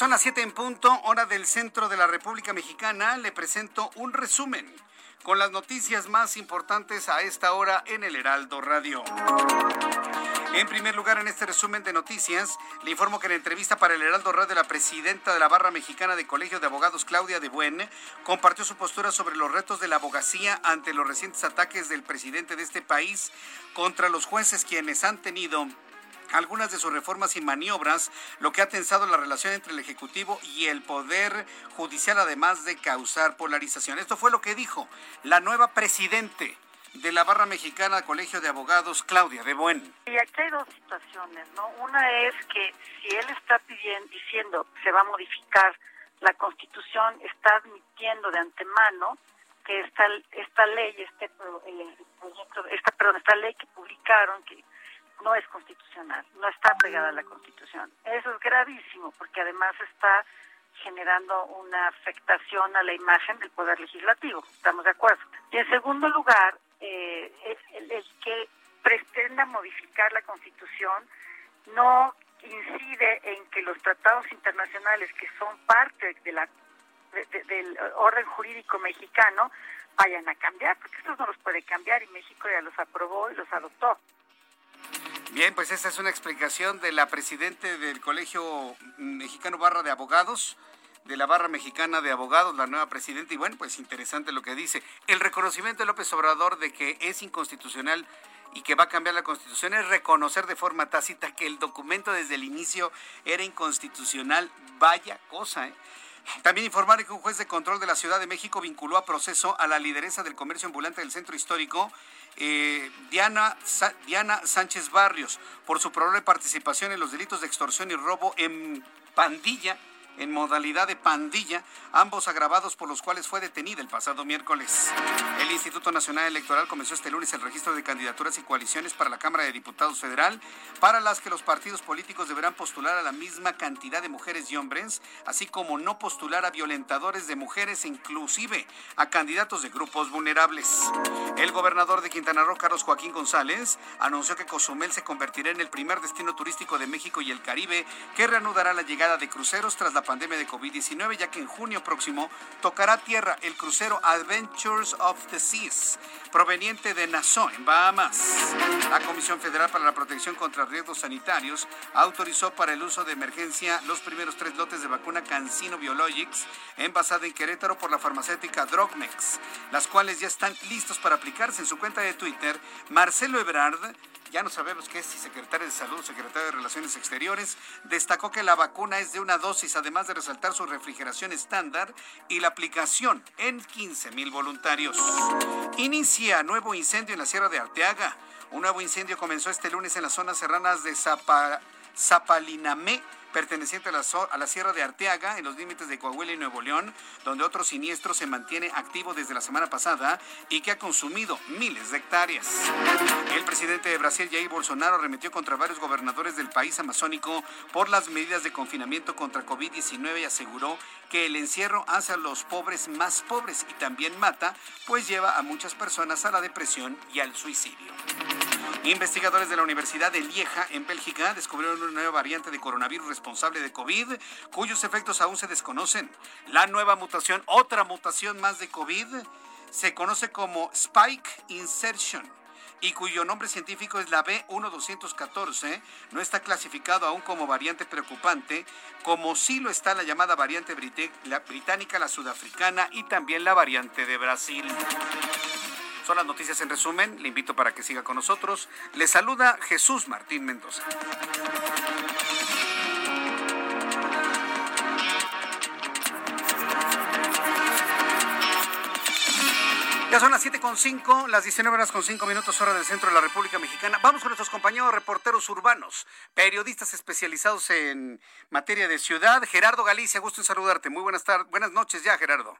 Son las 7 en punto, hora del centro de la República Mexicana. Le presento un resumen con las noticias más importantes a esta hora en el Heraldo Radio. En primer lugar, en este resumen de noticias, le informo que en entrevista para el Heraldo Radio, la presidenta de la Barra Mexicana de Colegio de Abogados, Claudia de Buen, compartió su postura sobre los retos de la abogacía ante los recientes ataques del presidente de este país contra los jueces quienes han tenido algunas de sus reformas y maniobras, lo que ha tensado la relación entre el Ejecutivo y el Poder Judicial, además de causar polarización. Esto fue lo que dijo la nueva presidente de la Barra Mexicana Colegio de Abogados, Claudia de Buen. Y aquí hay dos situaciones, ¿no? Una es que si él está pidiendo, diciendo que se va a modificar la Constitución, está admitiendo de antemano que esta, esta ley, este eh, proyecto, esta, perdón, esta ley que publicaron, que no es constitucional, no está pegada a la Constitución. Eso es gravísimo porque además está generando una afectación a la imagen del Poder Legislativo. ¿Estamos de acuerdo? Y en segundo lugar, eh, el, que pretenda modificar la Constitución no incide en que los tratados internacionales que son parte de la del orden jurídico mexicano vayan a cambiar, porque estos no los puede cambiar y México ya los aprobó y los adoptó. Bien, pues esta es una explicación de la presidente del Colegio Mexicano Barra de Abogados, de la Barra Mexicana de Abogados, la nueva presidenta. Y bueno, pues interesante lo que dice. El reconocimiento de López Obrador de que es inconstitucional y que va a cambiar la constitución es reconocer de forma tácita que el documento desde el inicio era inconstitucional. Vaya cosa, ¿eh? También informar que un juez de control de la Ciudad de México vinculó a proceso a la lideresa del comercio ambulante del centro histórico, eh, Diana, Diana Sánchez Barrios, por su probable participación en los delitos de extorsión y robo en pandilla en modalidad de pandilla, ambos agravados por los cuales fue detenida el pasado miércoles. El Instituto Nacional Electoral comenzó este lunes el registro de candidaturas y coaliciones para la Cámara de Diputados Federal, para las que los partidos políticos deberán postular a la misma cantidad de mujeres y hombres, así como no postular a violentadores de mujeres, inclusive a candidatos de grupos vulnerables. El gobernador de Quintana Roo, Carlos Joaquín González, anunció que Cozumel se convertirá en el primer destino turístico de México y el Caribe que reanudará la llegada de cruceros tras la pandemia de COVID-19, ya que en junio próximo tocará tierra el crucero Adventures of the Seas, proveniente de Nassau, en Bahamas. La Comisión Federal para la Protección contra Riesgos Sanitarios autorizó para el uso de emergencia los primeros tres lotes de vacuna Cancino Biologics envasada en Querétaro por la farmacéutica Drogmex, las cuales ya están listos para aplicarse en su cuenta de Twitter. Marcelo Ebrard ya no sabemos qué es, si secretario de Salud, secretario de Relaciones Exteriores, destacó que la vacuna es de una dosis, además de resaltar su refrigeración estándar y la aplicación en 15 mil voluntarios. Inicia nuevo incendio en la Sierra de Arteaga. Un nuevo incendio comenzó este lunes en las zonas serranas de Zapalinamé perteneciente a la, a la Sierra de Arteaga, en los límites de Coahuila y Nuevo León, donde otro siniestro se mantiene activo desde la semana pasada y que ha consumido miles de hectáreas. El presidente de Brasil, Jair Bolsonaro, remitió contra varios gobernadores del país amazónico por las medidas de confinamiento contra COVID-19 y aseguró que el encierro hace a los pobres más pobres y también mata, pues lleva a muchas personas a la depresión y al suicidio. Investigadores de la Universidad de Lieja, en Bélgica, descubrieron una nueva variante de coronavirus responsable de COVID, cuyos efectos aún se desconocen. La nueva mutación, otra mutación más de COVID, se conoce como Spike Insertion y cuyo nombre científico es la B1214, no está clasificado aún como variante preocupante, como sí lo está la llamada variante británica, la sudafricana y también la variante de Brasil. Son las noticias en resumen. Le invito para que siga con nosotros. Le saluda Jesús Martín Mendoza. Ya son las 7.5, las 19 horas con 5 minutos hora del centro de la República Mexicana. Vamos con nuestros compañeros reporteros urbanos, periodistas especializados en materia de ciudad. Gerardo Galicia, gusto en saludarte. Muy buenas tardes, buenas noches ya, Gerardo.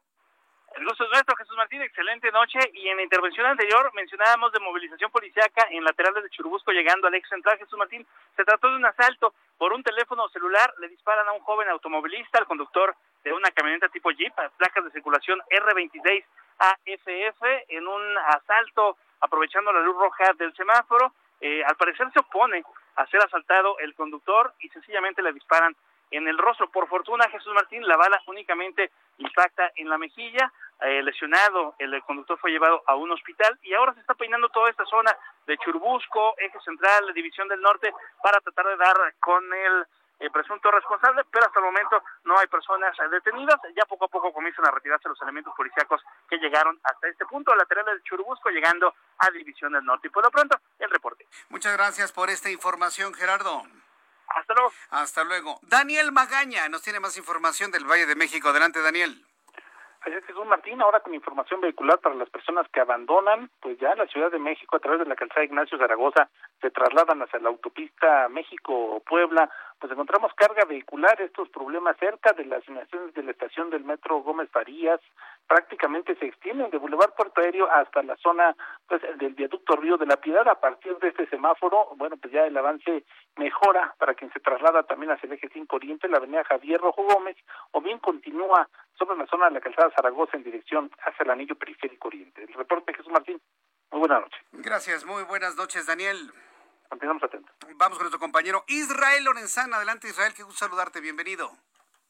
El gusto es nuestro, Jesús Martín, excelente noche. Y en la intervención anterior mencionábamos de movilización policiaca en laterales de Churubusco llegando al ex central, Jesús Martín. Se trató de un asalto por un teléfono celular. Le disparan a un joven automovilista, al conductor de una camioneta tipo Jeep, a placas de circulación R26 AFF, en un asalto aprovechando la luz roja del semáforo. Eh, al parecer se opone a ser asaltado el conductor y sencillamente le disparan en el rostro. Por fortuna, Jesús Martín, la bala únicamente impacta en la mejilla. Eh, lesionado, el conductor fue llevado a un hospital y ahora se está peinando toda esta zona de Churbusco, Eje Central, División del Norte, para tratar de dar con el eh, presunto responsable, pero hasta el momento no hay personas detenidas. Ya poco a poco comienzan a retirarse los elementos policíacos que llegaron hasta este punto, lateral de Churubusco, llegando a División del Norte. Y por lo pronto, el reporte. Muchas gracias por esta información, Gerardo. Hasta luego. Hasta luego. Daniel Magaña nos tiene más información del Valle de México. Adelante, Daniel. Así es, Jesús Martín, ahora con información vehicular para las personas que abandonan, pues ya la Ciudad de México a través de la calzada Ignacio Zaragoza se trasladan hacia la autopista México-Puebla, pues encontramos carga vehicular, estos problemas cerca de las inmediaciones de la estación del metro Gómez Farías, prácticamente se extienden de Boulevard Puerto Aéreo hasta la zona pues del viaducto Río de la Piedad. A partir de este semáforo, bueno, pues ya el avance mejora para quien se traslada también hacia el eje 5 Oriente, la avenida Javier Rojo Gómez, o bien continúa sobre la zona de la calzada Zaragoza en dirección hacia el anillo periférico Oriente. El reporte Jesús Martín. Muy buenas noches. Gracias, muy buenas noches, Daniel. Continuamos atentos. Vamos con nuestro compañero Israel Lorenzana. Adelante, Israel, qué gusto saludarte. Bienvenido.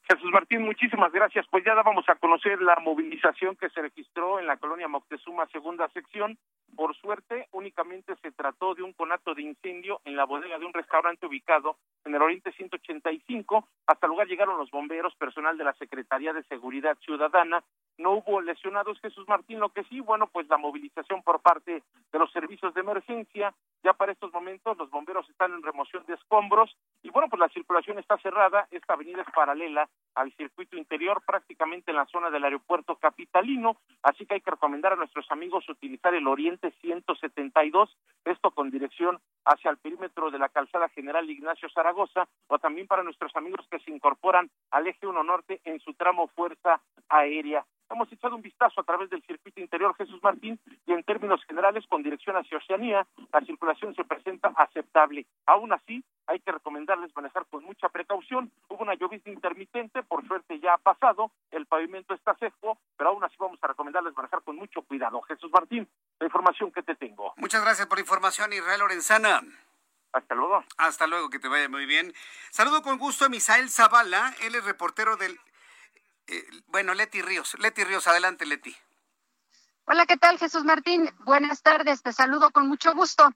Jesús Martín, muchísimas gracias. Pues ya dábamos a conocer la movilización que se registró en la colonia Moctezuma, segunda sección. Por suerte, únicamente se trató de un conato de incendio en la bodega de un restaurante ubicado en el Oriente 185. Hasta el lugar llegaron los bomberos, personal de la Secretaría de Seguridad Ciudadana, no hubo lesionados Jesús Martín, lo que sí, bueno, pues la movilización por parte de los servicios de emergencia, ya para estos momentos los bomberos están en remoción de escombros y bueno, pues la circulación está cerrada, esta avenida es paralela al circuito interior prácticamente en la zona del aeropuerto capitalino, así que hay que recomendar a nuestros amigos utilizar el Oriente 172, esto con dirección hacia el perímetro de la calzada general Ignacio Zaragoza, o también para nuestros amigos que se incorporan al eje 1 norte en su tramo fuerza aérea. Hemos echado un vistazo a través del circuito interior Jesús Martín y en términos generales con dirección hacia Oceanía, la circulación se presenta aceptable. Aún así, hay que recomendarles manejar con mucha precaución. Hubo una llovizna intermitente, por suerte ya ha pasado, el pavimento está seco, pero aún así vamos a recomendarles manejar con mucho cuidado. Jesús Martín, la información que te tengo. Muchas gracias por la información, Israel Lorenzana. Hasta luego. Hasta luego, que te vaya muy bien. Saludo con gusto a Misael Zavala, él es reportero del... Bueno, Leti Ríos. Leti Ríos, adelante, Leti. Hola, ¿qué tal, Jesús Martín? Buenas tardes, te saludo con mucho gusto.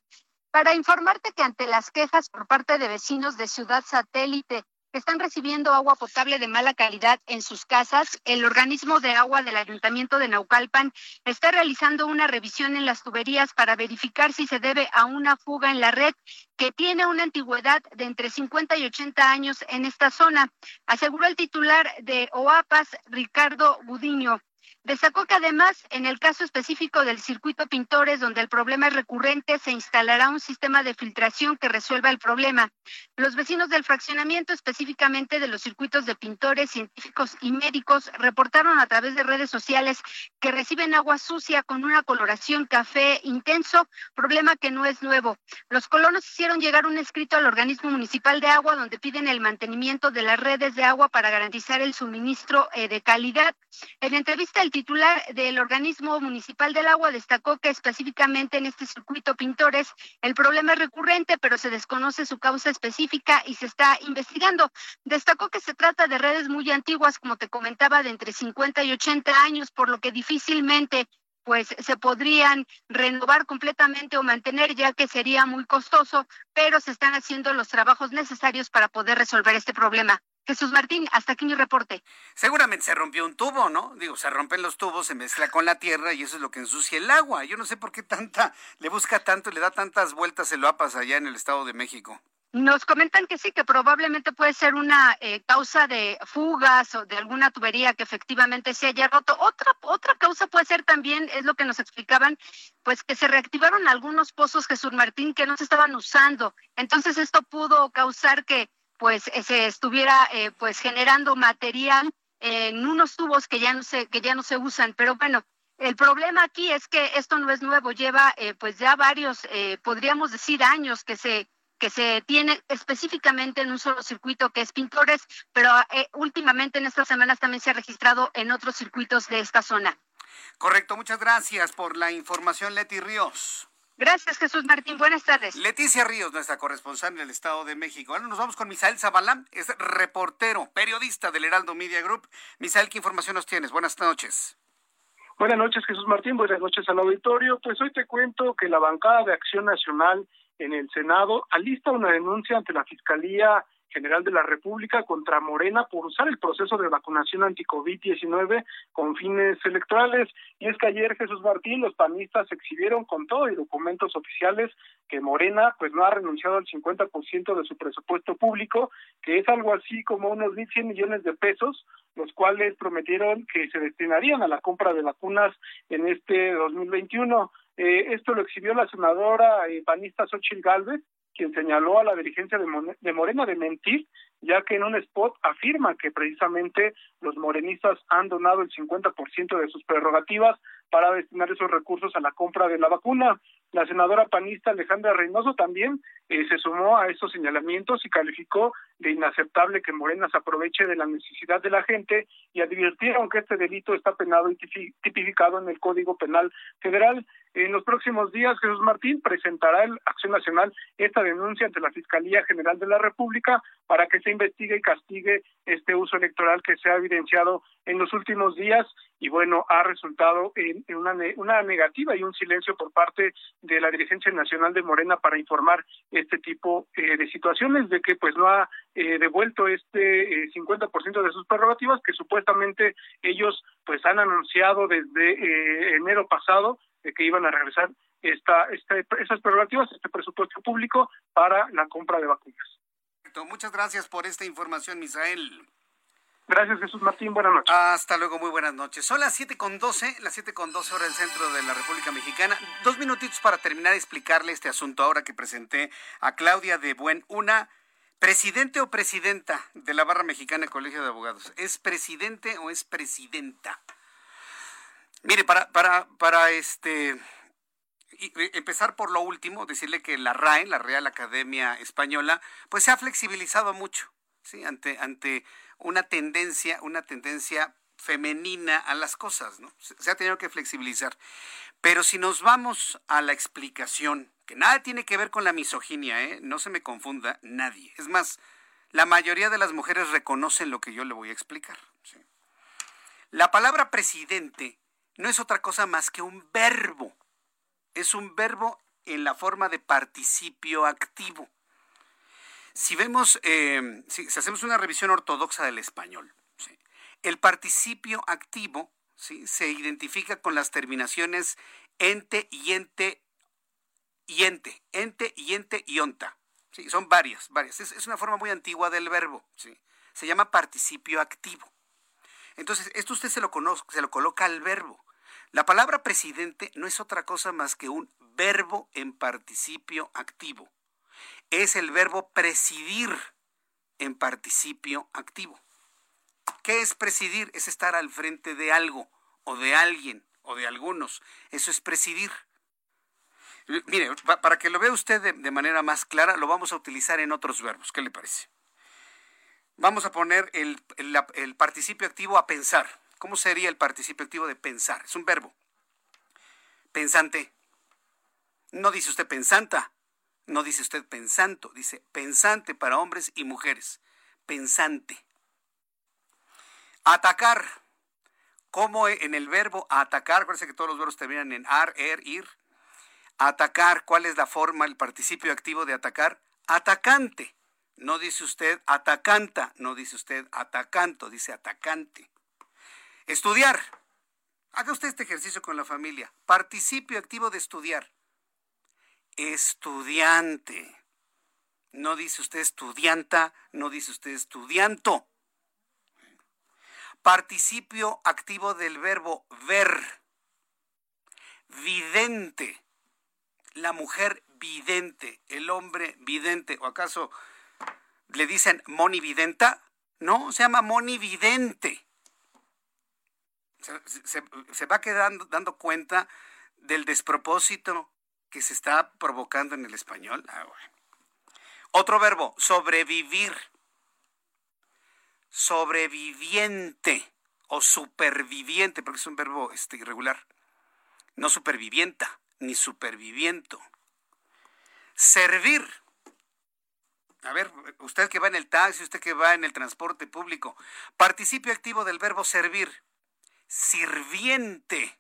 Para informarte que ante las quejas por parte de vecinos de Ciudad Satélite están recibiendo agua potable de mala calidad en sus casas, el organismo de agua del Ayuntamiento de Naucalpan está realizando una revisión en las tuberías para verificar si se debe a una fuga en la red que tiene una antigüedad de entre 50 y 80 años en esta zona, aseguró el titular de OAPAS, Ricardo Budiño. Destacó que además, en el caso específico del circuito Pintores, donde el problema es recurrente, se instalará un sistema de filtración que resuelva el problema. Los vecinos del fraccionamiento, específicamente de los circuitos de pintores, científicos y médicos, reportaron a través de redes sociales que reciben agua sucia con una coloración café intenso, problema que no es nuevo. Los colonos hicieron llegar un escrito al organismo municipal de agua donde piden el mantenimiento de las redes de agua para garantizar el suministro eh, de calidad. En entrevista, el titular del organismo municipal del agua destacó que específicamente en este circuito Pintores el problema es recurrente, pero se desconoce su causa específica y se está investigando. Destacó que se trata de redes muy antiguas, como te comentaba, de entre 50 y 80 años, por lo que difícilmente pues se podrían renovar completamente o mantener ya que sería muy costoso, pero se están haciendo los trabajos necesarios para poder resolver este problema. Jesús Martín, hasta aquí mi reporte. Seguramente se rompió un tubo, ¿no? Digo, se rompen los tubos, se mezcla con la tierra y eso es lo que ensucia el agua. Yo no sé por qué tanta, le busca tanto, le da tantas vueltas el APAS allá en el Estado de México. Nos comentan que sí, que probablemente puede ser una eh, causa de fugas o de alguna tubería que efectivamente se haya roto. Otra, otra causa puede ser también, es lo que nos explicaban, pues que se reactivaron algunos pozos Jesús Martín que no se estaban usando. Entonces esto pudo causar que pues eh, se estuviera eh, pues generando material en unos tubos que ya no se que ya no se usan pero bueno el problema aquí es que esto no es nuevo lleva eh, pues ya varios podríamos decir años que se que se tiene específicamente en un solo circuito que es Pintores, pero últimamente en estas semanas también se ha registrado en otros circuitos de esta zona. Correcto, muchas gracias por la información, Leti Ríos. Gracias, Jesús Martín. Buenas tardes. Leticia Ríos, nuestra corresponsal en el Estado de México. Ahora nos vamos con Misael Zabalán, es reportero, periodista del Heraldo Media Group. Misael, ¿qué información nos tienes? Buenas noches. Buenas noches, Jesús Martín. Buenas noches al auditorio. Pues hoy te cuento que la bancada de Acción Nacional en el Senado alista una denuncia ante la Fiscalía General de la República contra Morena por usar el proceso de vacunación anti-COVID-19 con fines electorales. Y es que ayer Jesús Martín, los panistas exhibieron con todo y documentos oficiales que Morena pues no ha renunciado al 50% de su presupuesto público, que es algo así como unos 1.100 millones de pesos, los cuales prometieron que se destinarían a la compra de vacunas en este 2021. Eh, esto lo exhibió la senadora eh, panista Xochitl Galvez, quien señaló a la dirigencia de Morena de mentir, ya que en un spot afirma que precisamente los morenistas han donado el 50% de sus prerrogativas para destinar esos recursos a la compra de la vacuna. La senadora panista Alejandra Reynoso también eh, se sumó a estos señalamientos y calificó de inaceptable que Morena se aproveche de la necesidad de la gente y advirtieron que este delito está penado y tipificado en el Código Penal Federal. En los próximos días, Jesús Martín presentará el Acción Nacional esta denuncia ante la Fiscalía General de la República para que se investigue y castigue este uso electoral que se ha evidenciado en los últimos días y bueno, ha resultado en, una, una negativa y un silencio por parte de la dirigencia nacional de Morena para informar este tipo eh, de situaciones de que pues no ha eh, devuelto este 50% de sus prerrogativas que supuestamente ellos pues han anunciado desde enero pasado de que iban a regresar esta, esta, esas prerrogativas, este presupuesto público para la compra de vacunas. Muchas gracias por esta información, Misael. Gracias, Jesús Martín. Buenas noches. Hasta luego, muy buenas noches. Son las 7 con 12, las 7 con 12 hora del centro de la República Mexicana. Dos minutitos para terminar de explicarle este asunto ahora que presenté a Claudia de Buen. Una, presidente o presidenta de la Barra Mexicana Colegio de Abogados. ¿Es presidente o es presidenta? Mire, para, para, para este empezar por lo último, decirle que la RAE, la Real Academia Española, pues se ha flexibilizado mucho, ¿sí? Ante, ante una tendencia, una tendencia femenina a las cosas, ¿no? Se ha tenido que flexibilizar. Pero si nos vamos a la explicación, que nada tiene que ver con la misoginia, ¿eh? No se me confunda nadie. Es más, la mayoría de las mujeres reconocen lo que yo le voy a explicar. La palabra presidente no es otra cosa más que un verbo. Es un verbo en la forma de participio activo si vemos, eh, si, hacemos una revisión ortodoxa del español, el participio activo se identifica con las terminaciones ente y ente y ente, ente y ente y onta. Son varias, varias. Es, una forma muy antigua del verbo. Se llama participio activo. Entonces, esto usted se lo, conoce, se lo coloca al verbo. La palabra presidente no es otra cosa más que un verbo en participio activo es el verbo presidir en participio activo. ¿Qué es presidir? Es estar al frente de algo o de alguien o de algunos. Eso es presidir. Mire, para que lo vea usted de, manera más clara, lo vamos a utilizar en otros verbos. ¿Qué le parece? Vamos a poner el, participio activo a pensar. ¿Cómo sería el participio activo de pensar? Es un verbo. Pensante. No dice usted pensanta, no dice usted pensando, dice pensante para hombres y mujeres. Pensante. Atacar. ¿Cómo en el verbo atacar? Parece que todos los verbos terminan en ar, er, ir. Atacar, ¿cuál es la forma, el participio activo de atacar? Atacante. No dice usted atacanta, no dice usted atacanto, dice atacante. Estudiar. Haga usted este ejercicio con la familia. Participio activo de estudiar estudiante. No dice usted estudianta, no dice usted estudianto. Participio activo del verbo ver. Vidente. La mujer vidente, el hombre vidente. ¿O acaso le dicen monividenta? No, se llama monividente. Se, va quedando dando cuenta del despropósito que se está provocando en el español. Ah, Otro verbo, sobrevivir. Sobreviviente o superviviente, porque es un verbo este, irregular. No supervivienta, ni superviviento. Servir. A ver, usted que va en el taxi, usted que va en el transporte público, participio activo del verbo servir. Sirviente.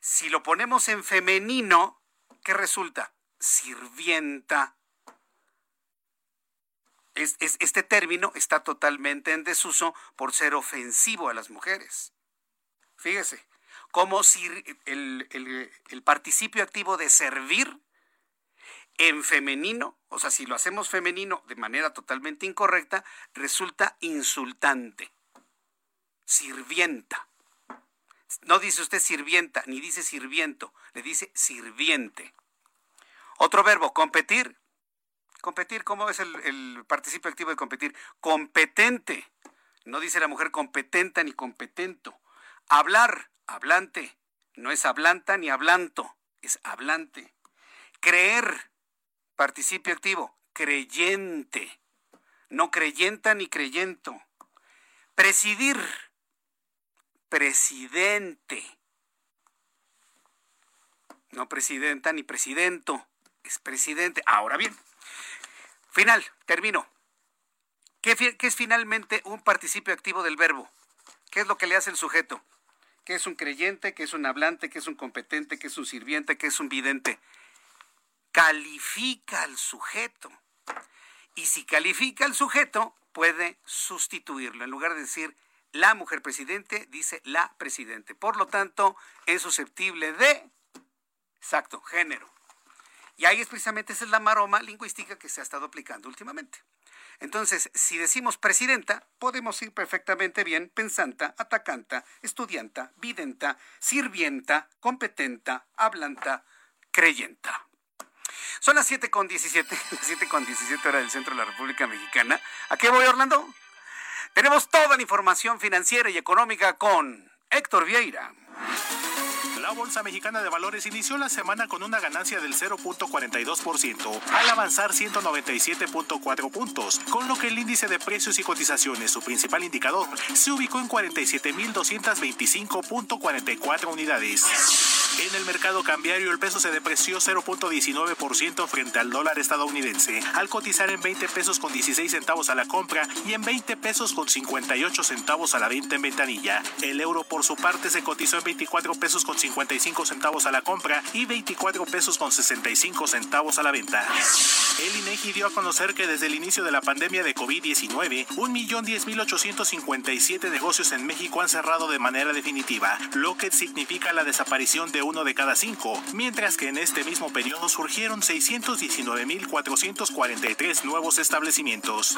Si lo ponemos en femenino, ¿qué resulta? Sirvienta. este término está totalmente en desuso por ser ofensivo a las mujeres. Fíjese, como si el, el participio activo de servir en femenino, o sea, si lo hacemos femenino de manera totalmente incorrecta, resulta insultante. Sirvienta. No dice usted sirvienta, ni dice sirviento, le dice sirviente. Otro verbo, competir. Competir, ¿cómo es el, participio activo de competir? Competente. No dice la mujer competenta ni competento. Hablar, hablante. No es hablanta ni hablanto, es hablante. Creer, participio activo, creyente. No creyenta ni creyento. Presidir, presidente. No presidenta ni presidento, es presidente. Ahora bien, final, termino. ¿Qué, ¿Qué, es finalmente un participio activo del verbo? ¿Qué es lo que le hace el sujeto? ¿Qué es un creyente? ¿Qué es un hablante? ¿Qué es un competente? ¿Qué es un sirviente? ¿Qué es un vidente? Califica al sujeto. Y si califica al sujeto, puede sustituirlo. En lugar de decir la mujer presidente, dice la presidente. Por lo tanto, es susceptible de, exacto, género. Y ahí es precisamente esa es la maroma lingüística que se ha estado aplicando últimamente. Entonces, si decimos presidenta, podemos ir perfectamente bien pensanta, atacanta, estudianta, videnta, sirvienta, competenta, hablanta, creyenta. Son las 7 con 17, 7 con 17 horas del centro de la República Mexicana. ¿A qué voy, Orlando? Tenemos toda la información financiera y económica con Héctor Vieira. La Bolsa Mexicana de Valores inició la semana con una ganancia del 0.42% al avanzar 197.4 puntos, con lo que el índice de precios y cotizaciones, su principal indicador, se ubicó en 47.225.44 unidades. En el mercado cambiario el peso se depreció 0.19% frente al dólar estadounidense, al cotizar en 20 pesos con 16 centavos a la compra y en 20 pesos con 58 centavos a la venta en ventanilla. El euro por su parte se cotizó en 24 pesos con 55 centavos a la compra y 24 pesos con 65 centavos a la venta. El INEGI dio a conocer que desde el inicio de la pandemia de COVID-19, 1.10.857 negocios en México han cerrado de manera definitiva, lo que significa la desaparición de uno de cada cinco, mientras que en este mismo periodo surgieron 619.443 nuevos establecimientos.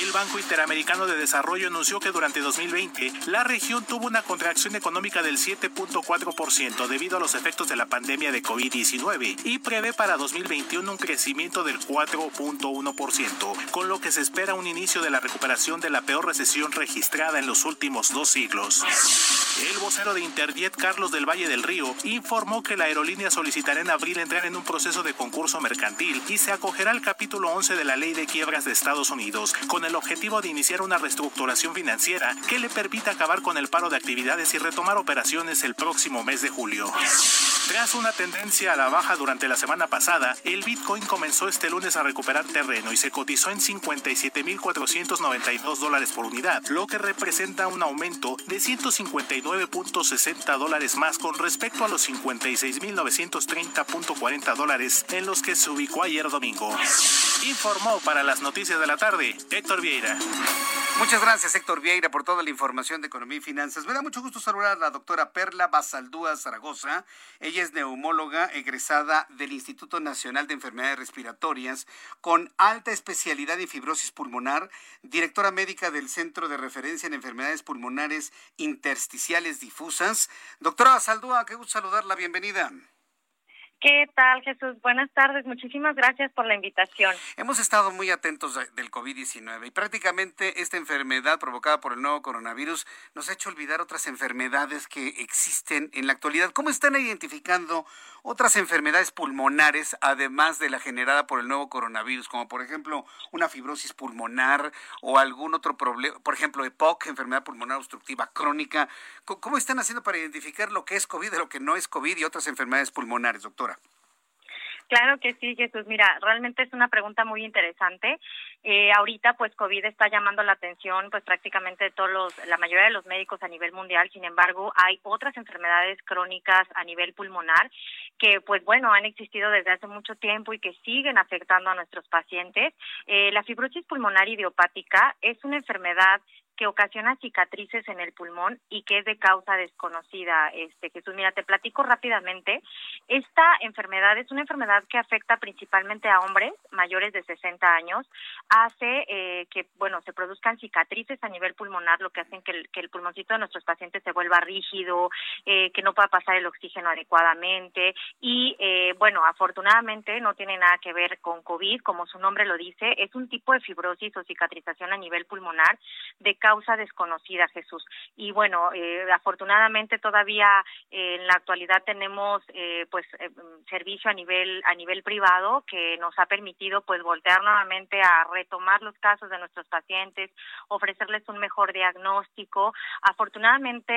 El Banco Interamericano de Desarrollo anunció que durante 2020 la región tuvo una contracción económica del 7.4% debido a los efectos de la pandemia de COVID-19 y prevé para 2021 un crecimiento del 4.1%, con lo que se espera un inicio de la recuperación de la peor recesión registrada en los últimos dos siglos. El vocero de Interjet, Carlos del Valle del Río, informó que la aerolínea solicitará en abril entrar en un proceso de concurso mercantil y se acogerá al capítulo 11 de la Ley de Quiebras de Estados Unidos, con el objetivo de iniciar una reestructuración financiera que le permita acabar con el paro de actividades y retomar operaciones el próximo mes de julio. Tras una tendencia a la baja durante la semana pasada, el Bitcoin comenzó este lunes a recuperar terreno y se cotizó en 57.492 dólares por unidad, lo que representa un aumento de 159.60 dólares más con respecto a los 56.930.40 dólares en los que se ubicó ayer domingo. Informó para las noticias de la tarde Héctor Vieira. Muchas gracias, Héctor Vieira, por toda la información de economía y finanzas. Me da mucho gusto saludar a la doctora Perla Basaldúa Zaragoza. Ella es neumóloga egresada del Instituto Nacional de Enfermedades Respiratorias con alta especialidad en fibrosis pulmonar, directora médica del Centro de Referencia en Enfermedades Pulmonares Intersticiales Difusas. Doctora Basaldúa, qué gusto saludarla. Bienvenida. ¿Qué tal, Jesús? Buenas tardes. Muchísimas gracias por la invitación. Hemos estado muy atentos del COVID-19 y prácticamente esta enfermedad provocada por el nuevo coronavirus nos ha hecho olvidar otras enfermedades que existen en la actualidad. ¿Cómo están identificando otras enfermedades pulmonares además de la generada por el nuevo coronavirus, como por ejemplo una fibrosis pulmonar o algún otro problema, por ejemplo EPOC, enfermedad pulmonar obstructiva crónica? ¿Cómo están haciendo para identificar lo que es COVID de lo que no es COVID y otras enfermedades pulmonares, doctora? Claro que sí, Jesús. Mira, realmente es una pregunta muy interesante. Eh, ahorita, pues, COVID está llamando la atención, pues, prácticamente todos los, la mayoría de los médicos a nivel mundial. Sin embargo, hay otras enfermedades crónicas a nivel pulmonar que, pues, bueno, han existido desde hace mucho tiempo y que siguen afectando a nuestros pacientes. Eh, la fibrosis pulmonar idiopática es una enfermedad que ocasiona cicatrices en el pulmón y que es de causa desconocida. Este Jesús, mira, te platico rápidamente. Esta enfermedad es una enfermedad que afecta principalmente a hombres mayores de 60 años. Hace eh, que, bueno, se produzcan cicatrices a nivel pulmonar, lo que hacen que el, que de nuestros pacientes se vuelva rígido, eh, que no pueda pasar el oxígeno adecuadamente. Y, eh, bueno, afortunadamente no tiene nada que ver con COVID, como su nombre lo dice, es un tipo de fibrosis o cicatrización a nivel pulmonar de causa causa desconocida, Jesús. Y bueno, eh, afortunadamente todavía eh, en la actualidad tenemos eh, pues servicio a nivel a nivel privado que nos ha permitido pues voltear nuevamente a retomar los casos de nuestros pacientes, ofrecerles un mejor diagnóstico. Afortunadamente,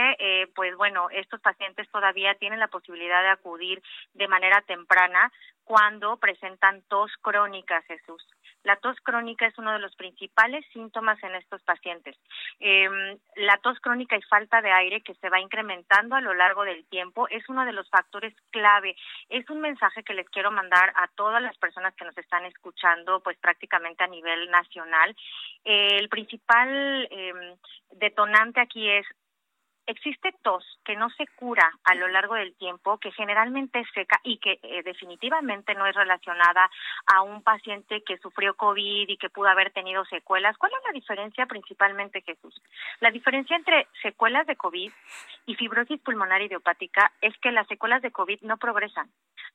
pues bueno, estos pacientes todavía tienen la posibilidad de acudir de manera temprana cuando presentan tos crónica, Jesús La tos crónica es uno de los principales síntomas en estos pacientes. Em, la tos crónica y falta de aire que se va incrementando a lo largo del tiempo es uno de los factores clave. Es un mensaje que les quiero mandar a todas las personas que nos están escuchando, pues prácticamente a nivel nacional. el principal em, detonante aquí es existe tos que no se cura a lo largo del tiempo, que generalmente es seca y que eh, definitivamente no es relacionada a un paciente que sufrió COVID y que pudo haber tenido secuelas. ¿Cuál es la diferencia principalmente, Jesús? La diferencia entre secuelas de COVID y fibrosis pulmonar idiopática es que las secuelas de COVID no progresan.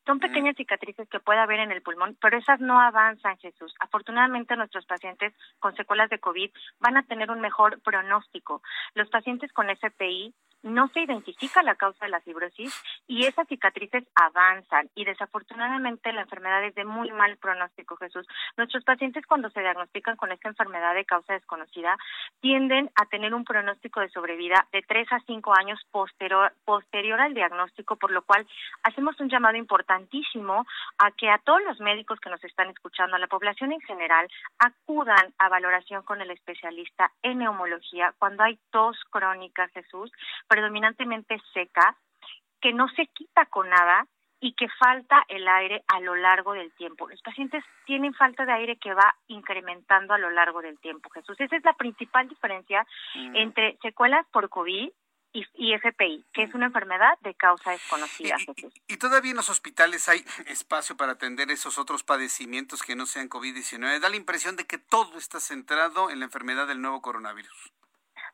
Son pequeñas cicatrices que puede haber en el pulmón, pero esas no avanzan, Jesús. Afortunadamente, nuestros pacientes con secuelas de COVID van a tener un mejor pronóstico. Los pacientes con SPI no se identifica la causa de la fibrosis y esas cicatrices avanzan y desafortunadamente la enfermedad es de muy mal pronóstico, Jesús. Nuestros pacientes cuando se diagnostican con esta enfermedad de causa desconocida tienden a tener un pronóstico de sobrevida de tres a cinco años posterior, posterior al diagnóstico, por lo cual hacemos un llamado importantísimo a que a todos los médicos que nos están escuchando, a la población en general, acudan a valoración con el especialista en neumología cuando hay tos crónica, Jesús, predominantemente seca, que no se quita con nada y que falta el aire a lo largo del tiempo. Los pacientes tienen falta de aire que va incrementando a lo largo del tiempo, Jesús. Esa es la principal diferencia mm. entre secuelas por COVID y, y, FPI, que es una enfermedad de causa desconocida. Y, y, todavía en los hospitales hay espacio para atender esos otros padecimientos que no sean COVID-19. Da la impresión de que todo está centrado en la enfermedad del nuevo coronavirus.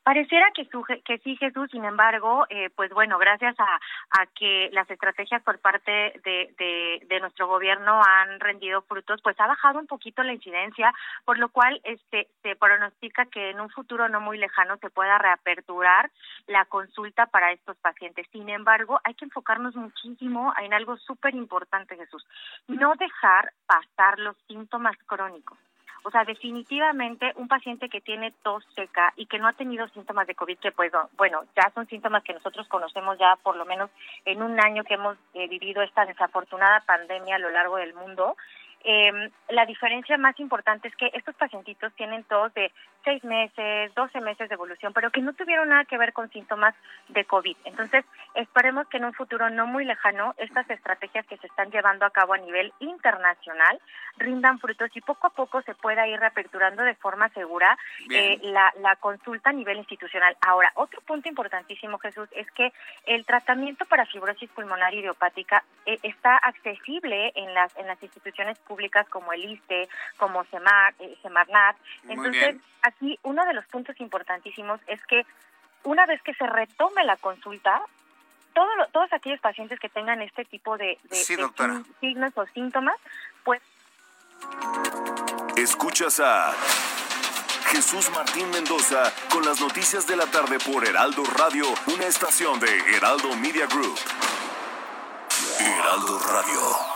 Pareciera que, que sí, Jesús, sin embargo, eh, pues bueno, gracias a, a, que las estrategias por parte de, de, nuestro gobierno han rendido frutos, pues ha bajado un poquito la incidencia, por lo cual este, se pronostica que en un futuro no muy lejano se pueda reaperturar la consulta para estos pacientes. Sin embargo, hay que enfocarnos muchísimo en algo súper importante, Jesús, no dejar pasar los síntomas crónicos. O sea, definitivamente un paciente que tiene tos seca y que no ha tenido síntomas de COVID, que pues, bueno, ya son síntomas que nosotros conocemos ya por lo menos en un año que hemos eh, vivido esta desafortunada pandemia a lo largo del mundo, eh, la diferencia más importante es que estos pacientitos tienen tos de seis meses, doce meses de evolución, pero que no tuvieron nada que ver con síntomas de COVID. Entonces, esperemos que en un futuro no muy lejano estas estrategias que se están llevando a cabo a nivel internacional rindan frutos y poco a poco se pueda ir reaperturando de forma segura eh, la, la consulta a nivel institucional. Ahora, otro punto importantísimo, Jesús, es que el tratamiento para fibrosis pulmonar idiopática eh, está accesible en las, en las instituciones públicas como el ISTE, como Semar, eh, Semarnat. Entonces, aquí uno de los puntos importantísimos es que una vez que se retome la consulta, todo, todos aquellos pacientes que tengan este tipo de, de signos o síntomas, pues... Escuchas a Jesús Martín Mendoza con las noticias de la tarde por Heraldo Radio, una estación de Heraldo Media Group. Heraldo Radio.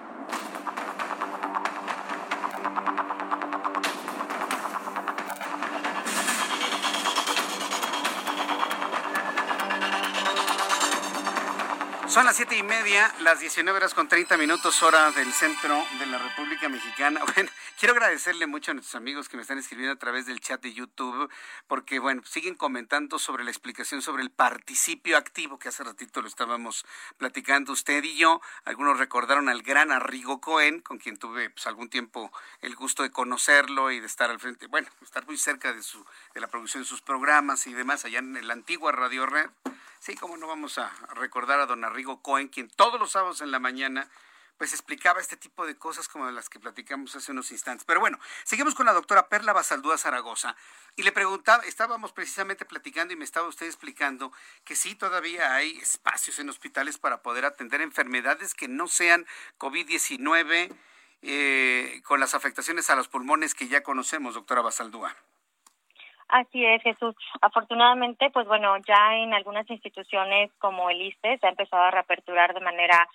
Son las siete y media, las 19 horas con 30 minutos, hora del centro de la República Mexicana. Bueno, quiero agradecerle mucho a nuestros amigos que me están escribiendo a través del chat de YouTube, porque, bueno, siguen comentando sobre la explicación sobre el participio activo, que hace ratito lo estábamos platicando usted y yo. Algunos recordaron al gran Arrigo Cohen, con quien tuve pues, algún tiempo el gusto de conocerlo y de estar al frente, bueno, estar muy cerca de, su, de la producción de sus programas y demás allá en la antigua Radio Red. Sí, cómo no vamos a recordar a don Arrigo Cohen, quien todos los sábados en la mañana pues explicaba este tipo de cosas como las que platicamos hace unos instantes. Pero bueno, seguimos con la doctora Perla Basaldúa Zaragoza y le preguntaba, estábamos precisamente platicando y me estaba usted explicando que sí, todavía hay espacios en hospitales para poder atender enfermedades que no sean COVID-19 eh, con las afectaciones a los pulmones que ya conocemos, doctora Basaldúa. Así es, Jesús. Afortunadamente, pues bueno, ya en algunas instituciones como el ISTE se ha empezado a reaperturar de manera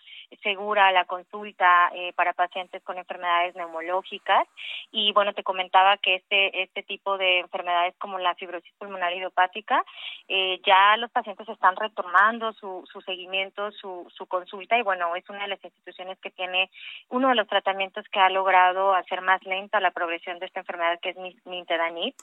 segura la consulta eh, para pacientes con enfermedades neumológicas y bueno, te comentaba que este este tipo de enfermedades como la fibrosis pulmonar idiopática eh, ya los pacientes están retomando su, su seguimiento, su, su consulta y bueno, es una de las instituciones que tiene uno de los tratamientos que ha logrado hacer más lenta la progresión de esta enfermedad que es nintedanib.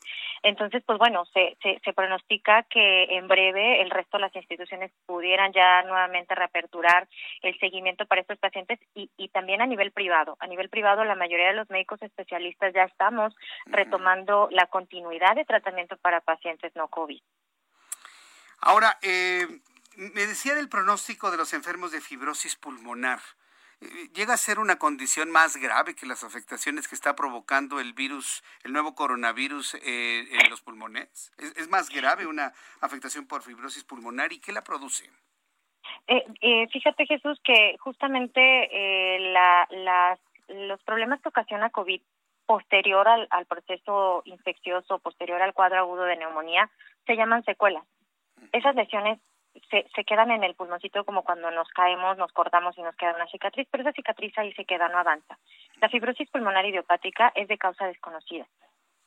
Entonces, pues bueno, se, se, pronostica que en breve el resto de las instituciones pudieran ya nuevamente reaperturar el seguimiento para estos pacientes y, y también a nivel privado. A nivel privado, la mayoría de los médicos especialistas ya estamos retomando la continuidad de tratamiento para pacientes no COVID. Ahora, eh, me decía del pronóstico de los enfermos de fibrosis pulmonar. Eh, llega a ser una condición más grave que las afectaciones que está provocando el virus, el nuevo coronavirus eh, en los pulmones? ¿Es, más grave una afectación por fibrosis pulmonar y qué la produce? Eh, fíjate Jesús que justamente la, los problemas que ocasiona COVID posterior al, al proceso infeccioso, posterior al cuadro agudo de neumonía, se llaman secuelas. Esas lesiones se, se quedan en el pulmoncito como cuando nos caemos, nos cortamos y nos queda una cicatriz, pero esa cicatriz ahí se queda, no avanza. La fibrosis pulmonar idiopática es de causa desconocida.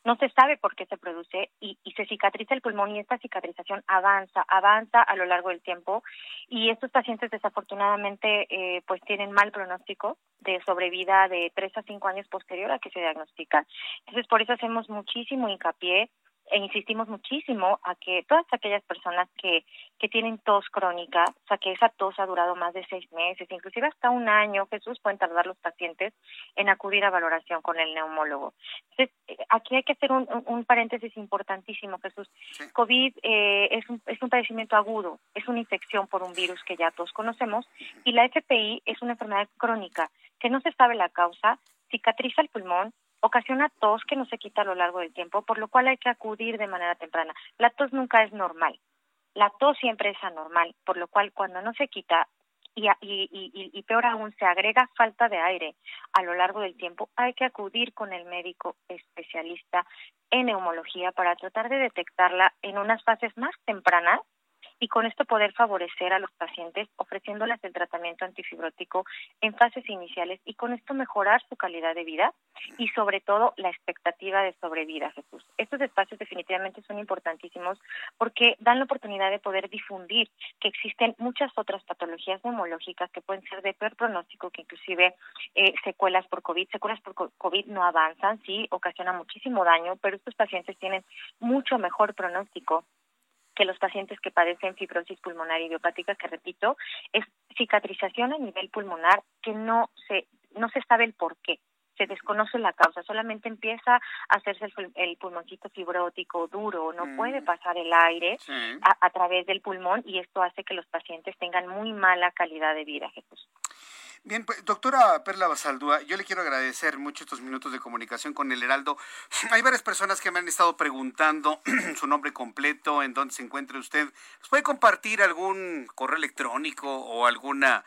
No se sabe por qué se produce y, se cicatriza el pulmón y esta cicatrización avanza, avanza a lo largo del tiempo y estos pacientes desafortunadamente eh, pues tienen mal pronóstico de sobrevida de tres a cinco años posterior a que se diagnostican. Entonces por eso hacemos muchísimo hincapié e insistimos muchísimo a que todas aquellas personas que, que tienen tos crónica, o sea, que esa tos ha durado más de seis meses, inclusive hasta un año, Jesús, pueden tardar los pacientes en acudir a valoración con el neumólogo. Entonces, eh, aquí hay que hacer un, un paréntesis importantísimo, Jesús. COVID eh, es, un, es un padecimiento agudo, es una infección por un virus que ya todos conocemos, y la FPI es una enfermedad crónica que no se sabe la causa, cicatriza el pulmón, ocasiona tos que no se quita a lo largo del tiempo, por lo cual hay que acudir de manera temprana. La tos nunca es normal. La tos siempre es anormal, por lo cual cuando no se quita y, y, y, peor aún se agrega falta de aire a lo largo del tiempo, hay que acudir con el médico especialista en neumología para tratar de detectarla en unas fases más tempranas y con esto poder favorecer a los pacientes ofreciéndoles el tratamiento antifibrótico en fases iniciales y con esto mejorar su calidad de vida y sobre todo la expectativa de sobrevida, Jesús. Estos espacios definitivamente son importantísimos porque dan la oportunidad de poder difundir que existen muchas otras patologías neumológicas que pueden ser de peor pronóstico, que inclusive eh, secuelas por COVID, secuelas por COVID no avanzan, sí, ocasionan muchísimo daño, pero estos pacientes tienen mucho mejor pronóstico que los pacientes que padecen fibrosis pulmonar idiopática, que repito, es cicatrización a nivel pulmonar que no se, no se sabe el por qué se desconoce la causa, solamente empieza a hacerse el, pulmoncito fibrótico duro, no mm. puede pasar el aire a, a, través del pulmón y esto hace que los pacientes tengan muy mala calidad de vida, Jesús. Bien, pues, doctora Perla Basaldúa, yo le quiero agradecer mucho estos minutos de comunicación con el Heraldo. Hay varias personas que me han estado preguntando su nombre completo, en dónde se encuentra usted. ¿Nos puede compartir algún correo electrónico o alguna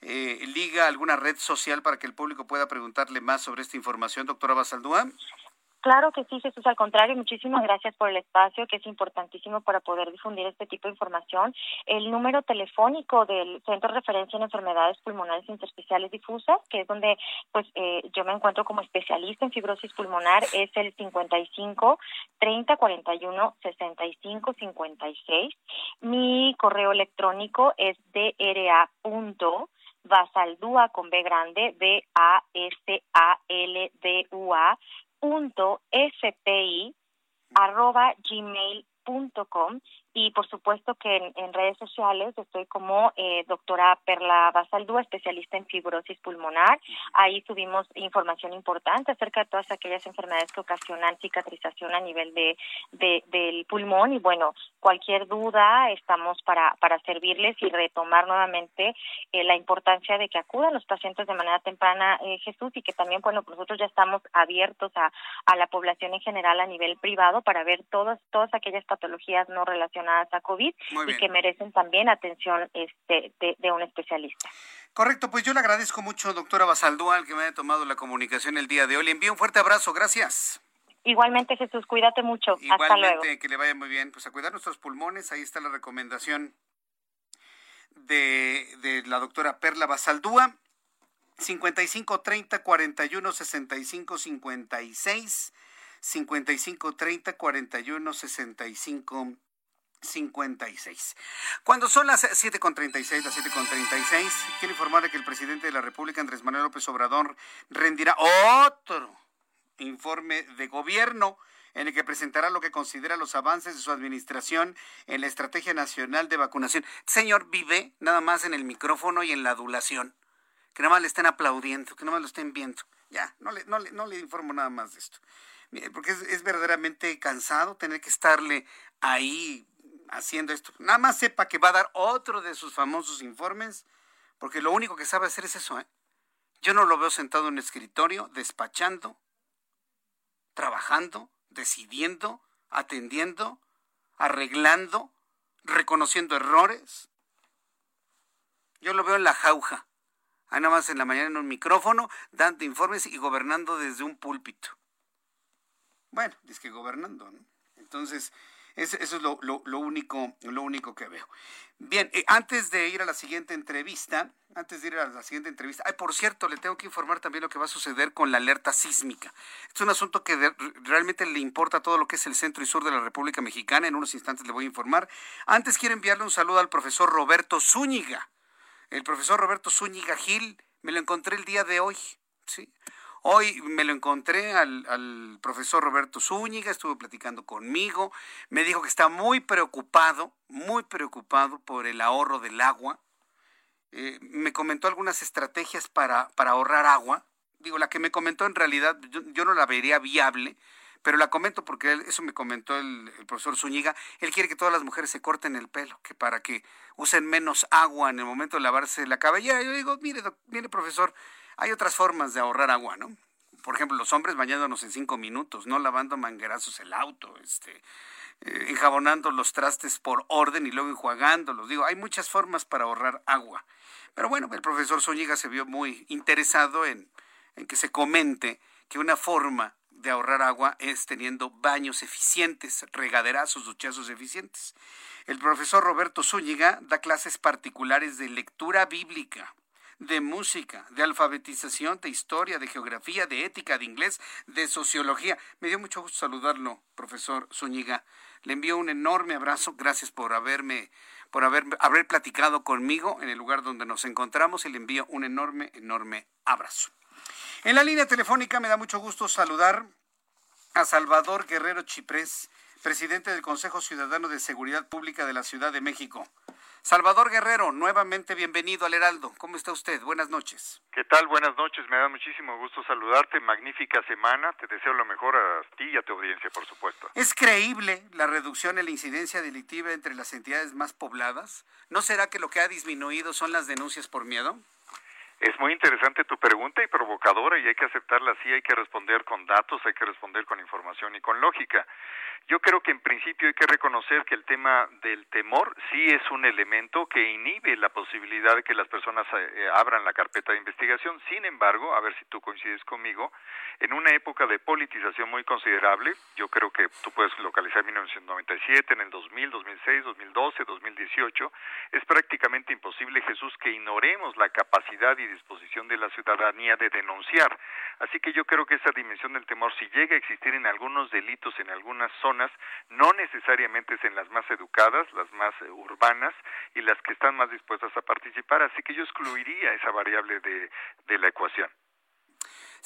eh, liga, alguna red social para que el público pueda preguntarle más sobre esta información, doctora Basaldúa? Claro que sí, Jesús, al contrario, muchísimas gracias por el espacio, que es importantísimo para poder difundir este tipo de información. El número telefónico del Centro de Referencia en Enfermedades Pulmonares Intersticiales Difusas, que es donde pues eh, yo me encuentro como especialista en fibrosis pulmonar, es el 55 30 41 65 56. Mi correo electrónico es dra con B grande, B A S A L D U A punto spi arroba gmail.com y por supuesto que en, redes sociales estoy como eh, doctora Perla Basaldúa, especialista en fibrosis pulmonar. Ahí subimos información importante acerca de todas aquellas enfermedades que ocasionan cicatrización a nivel de, del pulmón y bueno, cualquier duda estamos para, para servirles y retomar nuevamente eh, la importancia de que acudan los pacientes de manera temprana, eh, Jesús, y que también, bueno, nosotros ya estamos abiertos a, a la población en general a nivel privado para ver todas, todas aquellas patologías no relacionadas a COVID y que merecen también atención este, de, un especialista. Correcto, pues yo le agradezco mucho, doctora Basaldúa, que me haya tomado la comunicación el día de hoy. Le envío un fuerte abrazo, gracias. Igualmente, Jesús, cuídate mucho. Igualmente, Hasta luego. que le vaya muy bien. Pues a cuidar nuestros pulmones, ahí está la recomendación de, de la doctora Perla Basaldúa. 55 30 41 65 56 55 30 41 65 56. Cuando son las 7.36, las 7.36, quiero informarle que el presidente de la República, Andrés Manuel López Obrador, rendirá otro informe de gobierno en el que presentará lo que considera los avances de su administración en la Estrategia Nacional de Vacunación. Señor, vive nada más en el micrófono y en la adulación que nada más le estén aplaudiendo, que nada más lo estén viendo. Ya, no le, informo nada más de esto. Porque es verdaderamente cansado tener que estarle ahí haciendo esto. Nada más sepa que va a dar otro de sus famosos informes, porque lo único que sabe hacer es eso. ¿eh? Yo no lo veo sentado en un escritorio, despachando, trabajando, decidiendo, atendiendo, arreglando, reconociendo errores. Yo lo veo en la jauja Ahí nada más en la mañana en un micrófono, dando informes y gobernando desde un púlpito. Bueno, es que gobernando, ¿no? Entonces, eso, es lo, único, lo único que veo. Bien, eh, antes de ir a la siguiente entrevista, antes de ir a la siguiente entrevista, ay, por cierto, le tengo que informar también lo que va a suceder con la alerta sísmica. Es un asunto que realmente le importa todo lo que es el centro y sur de la República Mexicana. En unos instantes le voy a informar. Antes quiero enviarle un saludo al profesor Roberto Zúñiga el profesor Roberto Zúñiga Gil, me lo encontré el día de hoy, ¿sí? Hoy me lo encontré al, profesor Roberto Zúñiga, estuvo platicando conmigo, me dijo que está muy preocupado, muy preocupado por el ahorro del agua. Eh, me comentó algunas estrategias para, para ahorrar agua. Digo, la que me comentó en realidad yo no la vería viable, pero la comento porque eso me comentó el, profesor Zúñiga, él quiere que todas las mujeres se corten el pelo, que para que usen menos agua en el momento de lavarse la cabellera. Yo digo, mire, mire profesor, hay otras formas de ahorrar agua, ¿no? Por ejemplo, los hombres bañándonos en cinco minutos, no lavando manguerazos el auto, este, eh, enjabonando los trastes por orden y luego enjuagándolos. Digo, hay muchas formas para ahorrar agua. Pero bueno, el profesor Zúñiga se vio muy interesado en, en que se comente que una forma de ahorrar agua es teniendo baños eficientes, regaderazos, duchazos eficientes. El profesor Roberto Zúñiga da clases particulares de lectura bíblica, de música, de alfabetización, de historia, de geografía, de ética, de inglés, de sociología. Me dio mucho gusto saludarlo, profesor Zúñiga. Le envío un enorme abrazo. Gracias por haberme, por haber, haber platicado conmigo en el lugar donde nos encontramos y le envío un enorme, enorme abrazo. En la línea telefónica me da mucho gusto saludar a Salvador Guerrero Chiprés, presidente del Consejo Ciudadano de Seguridad Pública de la Ciudad de México. Salvador Guerrero, nuevamente bienvenido al Heraldo. ¿Cómo está usted? Buenas noches. ¿Qué tal? Buenas noches. Me da muchísimo gusto saludarte. Magnífica semana. Te deseo lo mejor a ti y a tu audiencia, por supuesto. ¿Es creíble la reducción en la incidencia delictiva entre las entidades más pobladas? ¿No será que lo que ha disminuido son las denuncias por miedo? Es muy interesante tu pregunta y provocadora y hay que aceptarla así, hay que responder con datos, hay que responder con información y con lógica. Yo creo que en principio hay que reconocer que el tema del temor sí es un elemento que inhibe la posibilidad de que las personas eh, abran la carpeta de investigación. Sin embargo, a ver si tú coincides conmigo, en una época de politización muy considerable, yo creo que tú puedes localizar 1997, en el 2000, 2006, 2012, 2018, es prácticamente imposible, Jesús, que ignoremos la capacidad y disposición de la ciudadanía de denunciar. Así que yo creo que esa dimensión del temor, si llega a existir en algunos delitos, en algunas zonas, no necesariamente es en las más educadas, las más eh, urbanas y las que están más dispuestas a participar. Así que yo excluiría esa variable de, de la ecuación.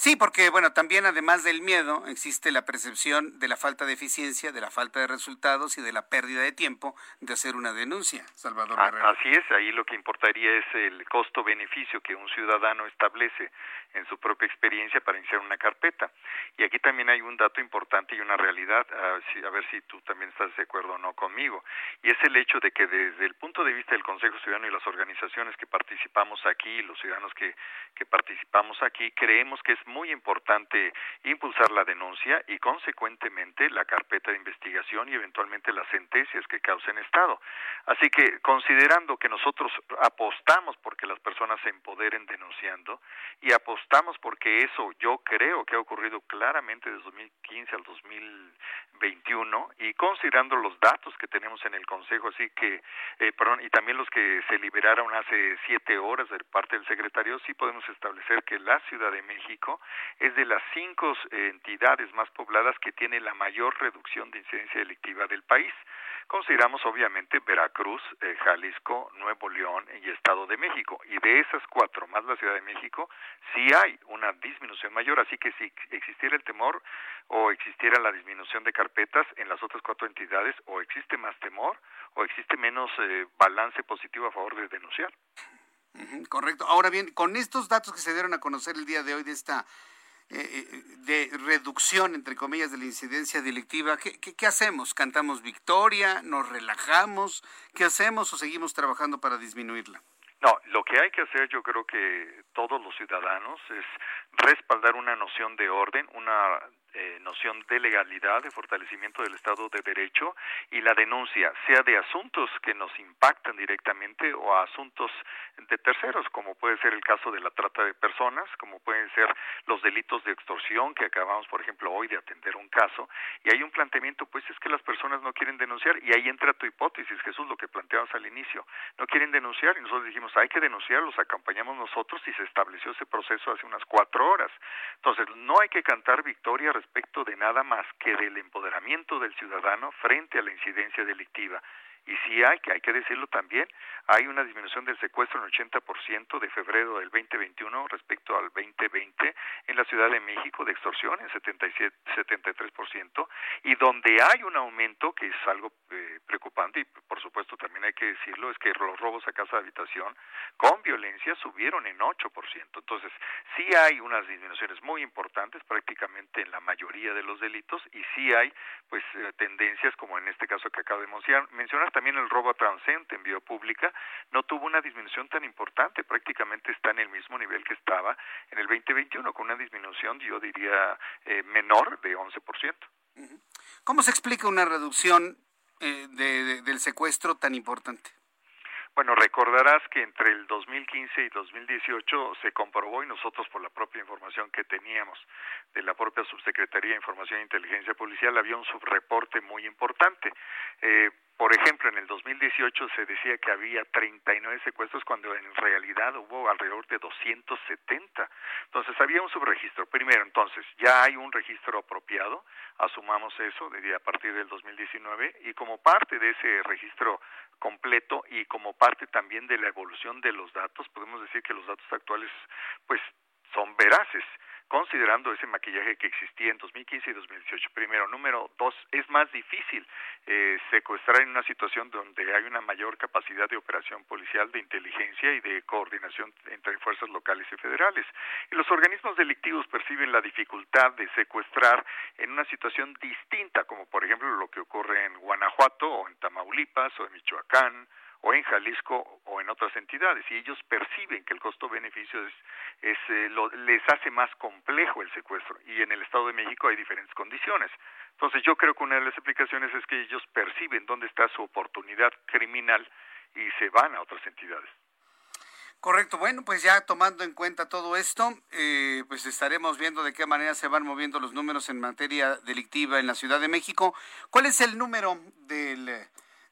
Sí, porque bueno, también además del miedo existe la percepción de la falta de eficiencia, de la falta de resultados y de la pérdida de tiempo de hacer una denuncia, Salvador Así es, ahí lo que importaría es el costo-beneficio que un ciudadano establece en su propia experiencia para iniciar una carpeta. Y aquí también hay un dato importante y una realidad, a, ver si tú también estás de acuerdo o no conmigo, y es el hecho de que desde el punto de vista del Consejo Ciudadano y las organizaciones que participamos aquí, los ciudadanos que, que participamos aquí, creemos que es muy importante impulsar la denuncia y consecuentemente la carpeta de investigación y eventualmente las sentencias que causen Estado. Así que considerando que nosotros apostamos porque las personas se empoderen denunciando y apostamos apostamos porque eso yo creo que ha ocurrido claramente desde 2015 al 2021 y considerando los datos que tenemos en el Consejo, así que, eh, perdón, y también los que se liberaron hace siete horas de parte del secretario, sí podemos establecer que la Ciudad de México es de las cinco eh, entidades más pobladas que tiene la mayor reducción de incidencia delictiva del país. Consideramos obviamente Veracruz, eh, Jalisco, Nuevo León y Estado de México. Y de esas cuatro, más la Ciudad de México, sí hay una disminución mayor. Así que si existiera el temor o existiera la disminución de carpetas en las otras cuatro entidades, o existe más temor o existe menos eh, balance positivo a favor de denunciar. correcto. Ahora bien, con estos datos que se dieron a conocer el día de hoy de esta de reducción, entre comillas, de la incidencia delictiva, ¿qué, ¿qué, hacemos? ¿Cantamos victoria? ¿Nos relajamos? ¿Qué hacemos o seguimos trabajando para disminuirla? No, lo que hay que hacer yo creo que todos los ciudadanos es respaldar una noción de orden, una eh, noción de legalidad, de fortalecimiento del Estado de Derecho y la denuncia, sea de asuntos que nos impactan directamente o a asuntos de terceros, como puede ser el caso de la trata de personas, como pueden ser los delitos de extorsión que acabamos, por ejemplo, hoy de atender un caso. Y hay un planteamiento, pues es que las personas no quieren denunciar y ahí entra tu hipótesis, Jesús, lo que planteamos al inicio. No quieren denunciar y nosotros dijimos, hay que denunciar, los acompañamos nosotros y se estableció ese proceso hace unas cuatro horas. Entonces, no hay que cantar victoria respecto de nada más que del empoderamiento del ciudadano frente a la incidencia delictiva. Y sí hay, que hay que decirlo también, hay una disminución del secuestro en 80% de febrero del 2021 respecto al 2020 en la Ciudad de México de extorsión en 77, 73% y donde hay un aumento que es algo eh, preocupante y por supuesto también hay que decirlo es que los robos a casa de habitación con violencia subieron en 8%. Entonces, sí hay unas disminuciones muy importantes prácticamente en la mayoría de los delitos y sí hay pues eh, tendencias como en este caso que acabo de mencionar, también el robo a transeúnte en vía pública no tuvo una disminución tan importante, prácticamente está en el mismo nivel que estaba en el 2021, con una disminución, yo diría, eh, menor de 11%. ¿Cómo se explica una reducción eh, del secuestro tan importante? Bueno, recordarás que entre el 2015 y 2018 se comprobó y nosotros por la propia información que teníamos de la propia Subsecretaría de Información e Inteligencia Policial había un subreporte muy importante. Eh, por ejemplo, en el 2018 se decía que había 39 secuestros cuando en realidad hubo alrededor de 270. Entonces había un subregistro. Primero, entonces, ya hay un registro apropiado, asumamos eso desde a partir del 2019 y como parte de ese registro completo y como parte también de la evolución de los datos, podemos decir que los datos actuales pues son veraces considerando ese maquillaje que existía en 2015 y 2018. Primero, número dos, es más difícil eh, secuestrar en una situación donde hay una mayor capacidad de operación policial, de inteligencia y de coordinación entre fuerzas locales y federales. Y los organismos delictivos perciben la dificultad de secuestrar en una situación distinta, como por ejemplo lo que ocurre en Guanajuato o en Tamaulipas o en Michoacán o en Jalisco o en otras entidades y ellos perciben que el costo-beneficio es, eh, les hace más complejo el secuestro y en el Estado de México hay diferentes condiciones. Entonces yo creo que una de las explicaciones es que ellos perciben dónde está su oportunidad criminal y se van a otras entidades. Correcto, bueno, pues ya tomando en cuenta todo esto, eh, pues estaremos viendo de qué manera se van moviendo los números en materia delictiva en la Ciudad de México. ¿Cuál es el número del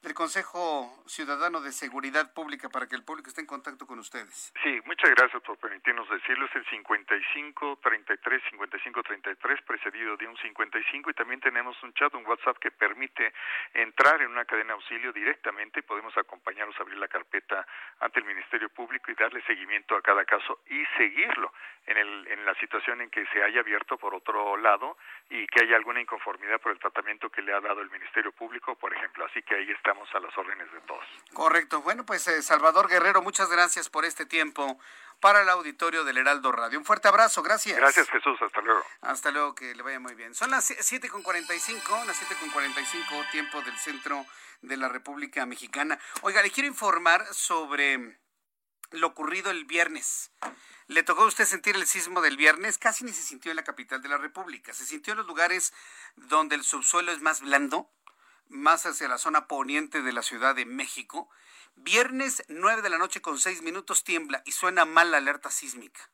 del Consejo Ciudadano de Seguridad Pública para que el público esté en contacto con ustedes. Sí, muchas gracias por permitirnos decirlo. Es el 5533 5533 precedido de un 55 y también tenemos un chat, un WhatsApp que permite entrar en una cadena de auxilio directamente. Podemos acompañarlos a abrir la carpeta ante el Ministerio Público y darle seguimiento a cada caso y seguirlo en, el, en la situación en que se haya abierto por otro lado y que haya alguna inconformidad por el tratamiento que le ha dado el Ministerio Público, por ejemplo. Así que ahí estamos a las órdenes de todos. Correcto. Bueno, pues eh, Salvador Guerrero, muchas gracias por este tiempo para el auditorio del Heraldo Radio. Un fuerte abrazo, gracias. Gracias Jesús, hasta luego. Hasta luego, que le vaya muy bien. Son las 7.45, las 7.45, tiempo del centro de la República Mexicana. Oiga, le quiero informar sobre lo ocurrido el viernes. ¿Le tocó a usted sentir el sismo del viernes? Casi ni se sintió en la capital de la República. Se sintió en los lugares donde el subsuelo es más blando, más hacia la zona poniente de la Ciudad de México. Viernes 9 de la noche con 6 minutos tiembla y suena mal la alerta sísmica.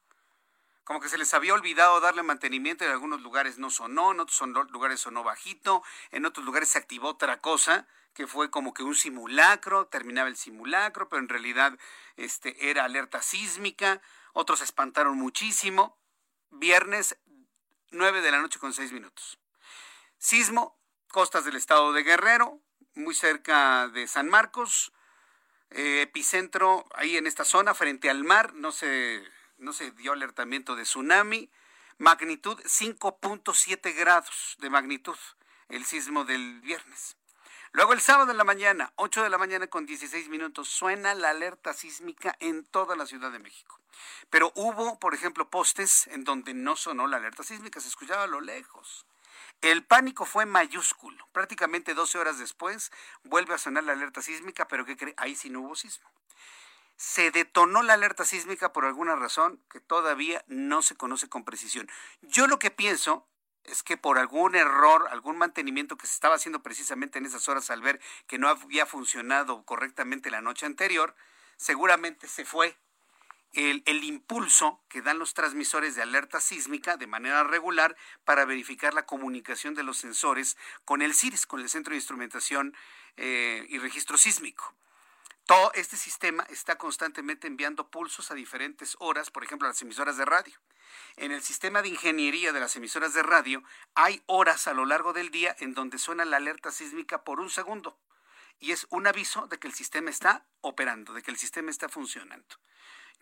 como que se les había olvidado darle mantenimiento, en algunos lugares no sonó, en otros lugares sonó bajito, en otros lugares se activó otra cosa, que fue como que un simulacro, terminaba el simulacro, pero en realidad este, era alerta sísmica, otros se espantaron muchísimo. Viernes, 9 de la noche con 6 minutos. Sismo, costas del estado de Guerrero, muy cerca de San Marcos, eh, epicentro ahí en esta zona, frente al mar, no se, no se dio alertamiento de tsunami, magnitud 5.7 grados de magnitud, el sismo del viernes. Luego el sábado en la mañana, 8 de la mañana con 16 minutos, suena la alerta sísmica en toda la Ciudad de México. Pero hubo, por ejemplo, postes en donde no sonó la alerta sísmica, se escuchaba a lo lejos. El pánico fue mayúsculo. Prácticamente 12 horas después vuelve a sonar la alerta sísmica, pero ¿qué cree? Ahí sí no hubo sismo. Se detonó la alerta sísmica por alguna razón que todavía no se conoce con precisión. Yo lo que pienso es que por algún error, algún mantenimiento que se estaba haciendo precisamente en esas horas al ver que no había funcionado correctamente la noche anterior, seguramente se fue el, impulso que dan los transmisores de alerta sísmica de manera regular para verificar la comunicación de los sensores con el CIRIS, con el Centro de Instrumentación eh, y Registro Sísmico. Todo este sistema está constantemente enviando pulsos a diferentes horas, por ejemplo, a las emisoras de radio. En el sistema de ingeniería de las emisoras de radio hay horas a lo largo del día en donde suena la alerta sísmica por un segundo. Y es un aviso de que el sistema está operando, de que el sistema está funcionando.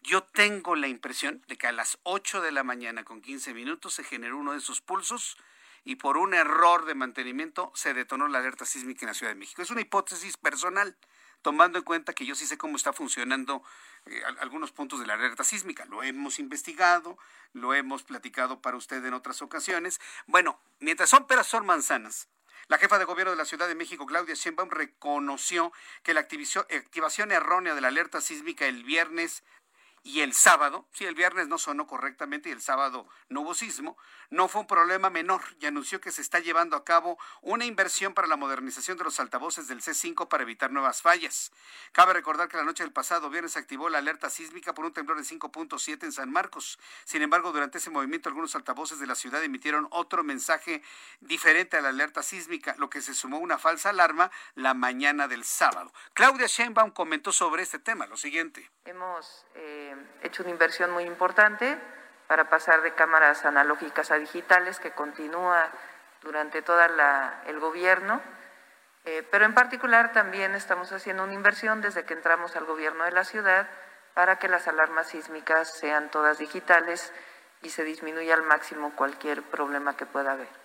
Yo tengo la impresión de que a las 8 de la mañana con 15 minutos se generó uno de esos pulsos y por un error de mantenimiento se detonó la alerta sísmica en la Ciudad de México. Es una hipótesis personal tomando en cuenta que yo sí sé cómo está funcionando eh, algunos puntos de la alerta sísmica. Lo hemos investigado, lo hemos platicado para usted en otras ocasiones. Bueno, mientras son peras, son manzanas. La jefa de gobierno de la Ciudad de México, Claudia Sheinbaum, reconoció que la activación errónea de la alerta sísmica el viernes y el sábado, si el viernes no sonó correctamente y el sábado no hubo sismo, no fue un problema menor y anunció que se está llevando a cabo una inversión para la modernización de los altavoces del C5 para evitar nuevas fallas. Cabe recordar que la noche del pasado viernes activó la alerta sísmica por un temblor de 5.7 en San Marcos. Sin embargo, durante ese movimiento algunos altavoces de la ciudad emitieron otro mensaje diferente a la alerta sísmica, lo que se sumó una falsa alarma la mañana del sábado. Claudia Sheinbaum comentó sobre este tema lo siguiente. Hemos eh hecho una inversión muy importante para pasar de cámaras analógicas a digitales que continúa durante todo el gobierno, eh, pero en particular también estamos haciendo una inversión desde que entramos al gobierno de la ciudad para que las alarmas sísmicas sean todas digitales y se disminuya al máximo cualquier problema que pueda haber.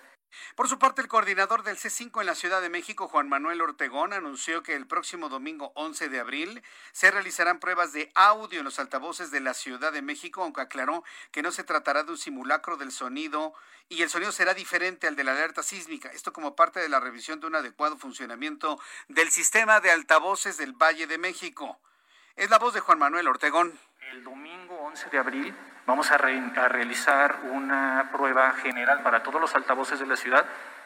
Por su parte, el coordinador del C5 en la Ciudad de México, Juan Manuel Ortegón, anunció que el próximo domingo 11 de abril se realizarán pruebas de audio en los altavoces de la Ciudad de México, aunque aclaró que no se tratará de un simulacro del sonido y el sonido será diferente al de la alerta sísmica. Esto como parte de la revisión de un adecuado funcionamiento del sistema de altavoces del Valle de México. Es la voz de Juan Manuel Ortegón. El domingo 11 de abril vamos a, realizar una prueba general para todos los altavoces de la ciudad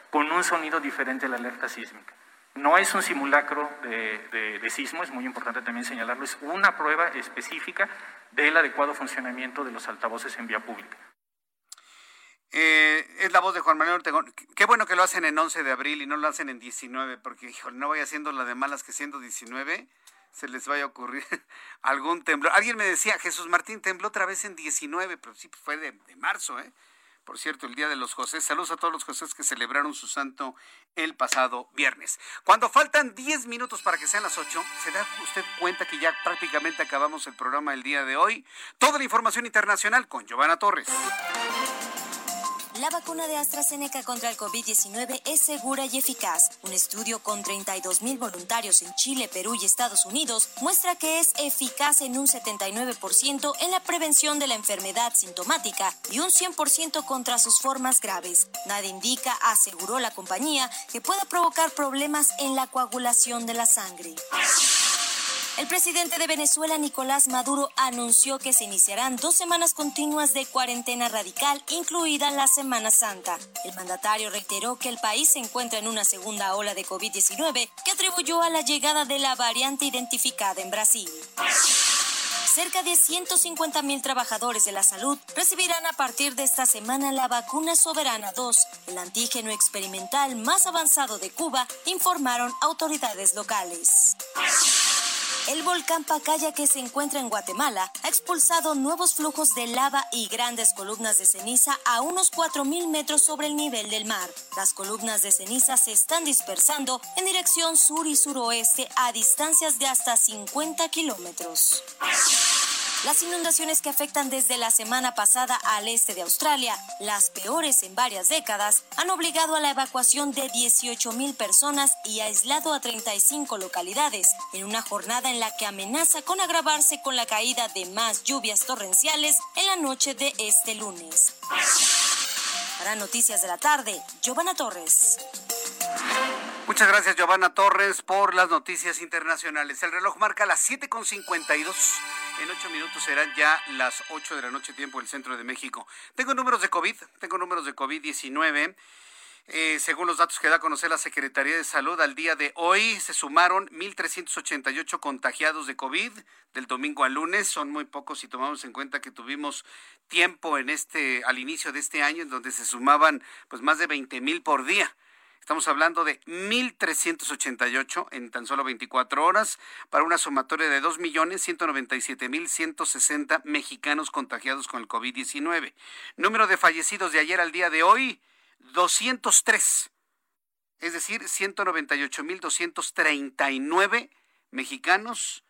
con un sonido diferente a la alerta sísmica. No es un simulacro de, sismo, es muy importante también señalarlo, es una prueba específica del adecuado funcionamiento de los altavoces en vía pública. Eh, es la voz de Juan Manuel Ortegón. Qué bueno que lo hacen en 11 de abril y no lo hacen en 19, porque híjole, no voy haciendo la de malas que siendo 19 se les vaya a ocurrir algún temblor. Alguien me decía, Jesús Martín tembló otra vez en 19, pero sí fue de, marzo, ¿eh? Por cierto, el Día de los José. Saludos a todos los José que celebraron su santo el pasado viernes. Cuando faltan 10 minutos para que sean las 8, ¿se da usted cuenta que ya prácticamente acabamos el programa el día de hoy? Toda la información internacional con Giovanna Torres. La vacuna de AstraZeneca contra el COVID-19 es segura y eficaz. Un estudio con 32 mil voluntarios en Chile, Perú y Estados Unidos muestra que es eficaz en un 79% en la prevención de la enfermedad sintomática y un 100% contra sus formas graves. Nada indica, aseguró la compañía, que pueda provocar problemas en la coagulación de la sangre. El presidente de Venezuela, Nicolás Maduro, anunció que se iniciarán dos semanas continuas de cuarentena radical, incluida la Semana Santa. El mandatario reiteró que el país se encuentra en una segunda ola de COVID-19 que atribuyó a la llegada de la variante identificada en Brasil. Cerca de 150 mil trabajadores de la salud recibirán a partir de esta semana la vacuna Soberana 2, el antígeno experimental más avanzado de Cuba, informaron autoridades locales. El volcán Pacaya que se encuentra en Guatemala ha expulsado nuevos flujos de lava y grandes columnas de ceniza a unos 4.000 metros sobre el nivel del mar. Las columnas de ceniza se están dispersando en dirección sur y suroeste a distancias de hasta 50 kilómetros. Las inundaciones que afectan desde la semana pasada al este de Australia, las peores en varias décadas, han obligado a la evacuación de 18 mil personas y aislado a 35 localidades, en una jornada en la que amenaza con agravarse con la caída de más lluvias torrenciales en la noche de este lunes. Para Noticias de la Tarde, Giovanna Torres. Muchas gracias, Giovanna Torres, por las noticias internacionales. El reloj marca las 7.52. En ocho minutos serán ya las 8 de la noche, tiempo del centro de México. Tengo números de COVID, tengo números de COVID-19. Eh, según los datos que da a conocer la Secretaría de Salud, al día de hoy se sumaron 1.388 contagiados de COVID del domingo al lunes. Son muy pocos si tomamos en cuenta que tuvimos tiempo en este, al inicio de este año, en donde se sumaban pues más de 20 mil por día. Estamos hablando de 1.388 en tan solo 24 horas para una sumatoria de 2.197.160 mexicanos contagiados con el COVID-19. Número de fallecidos de ayer al día de hoy, 203. Es decir, 198.239 mexicanos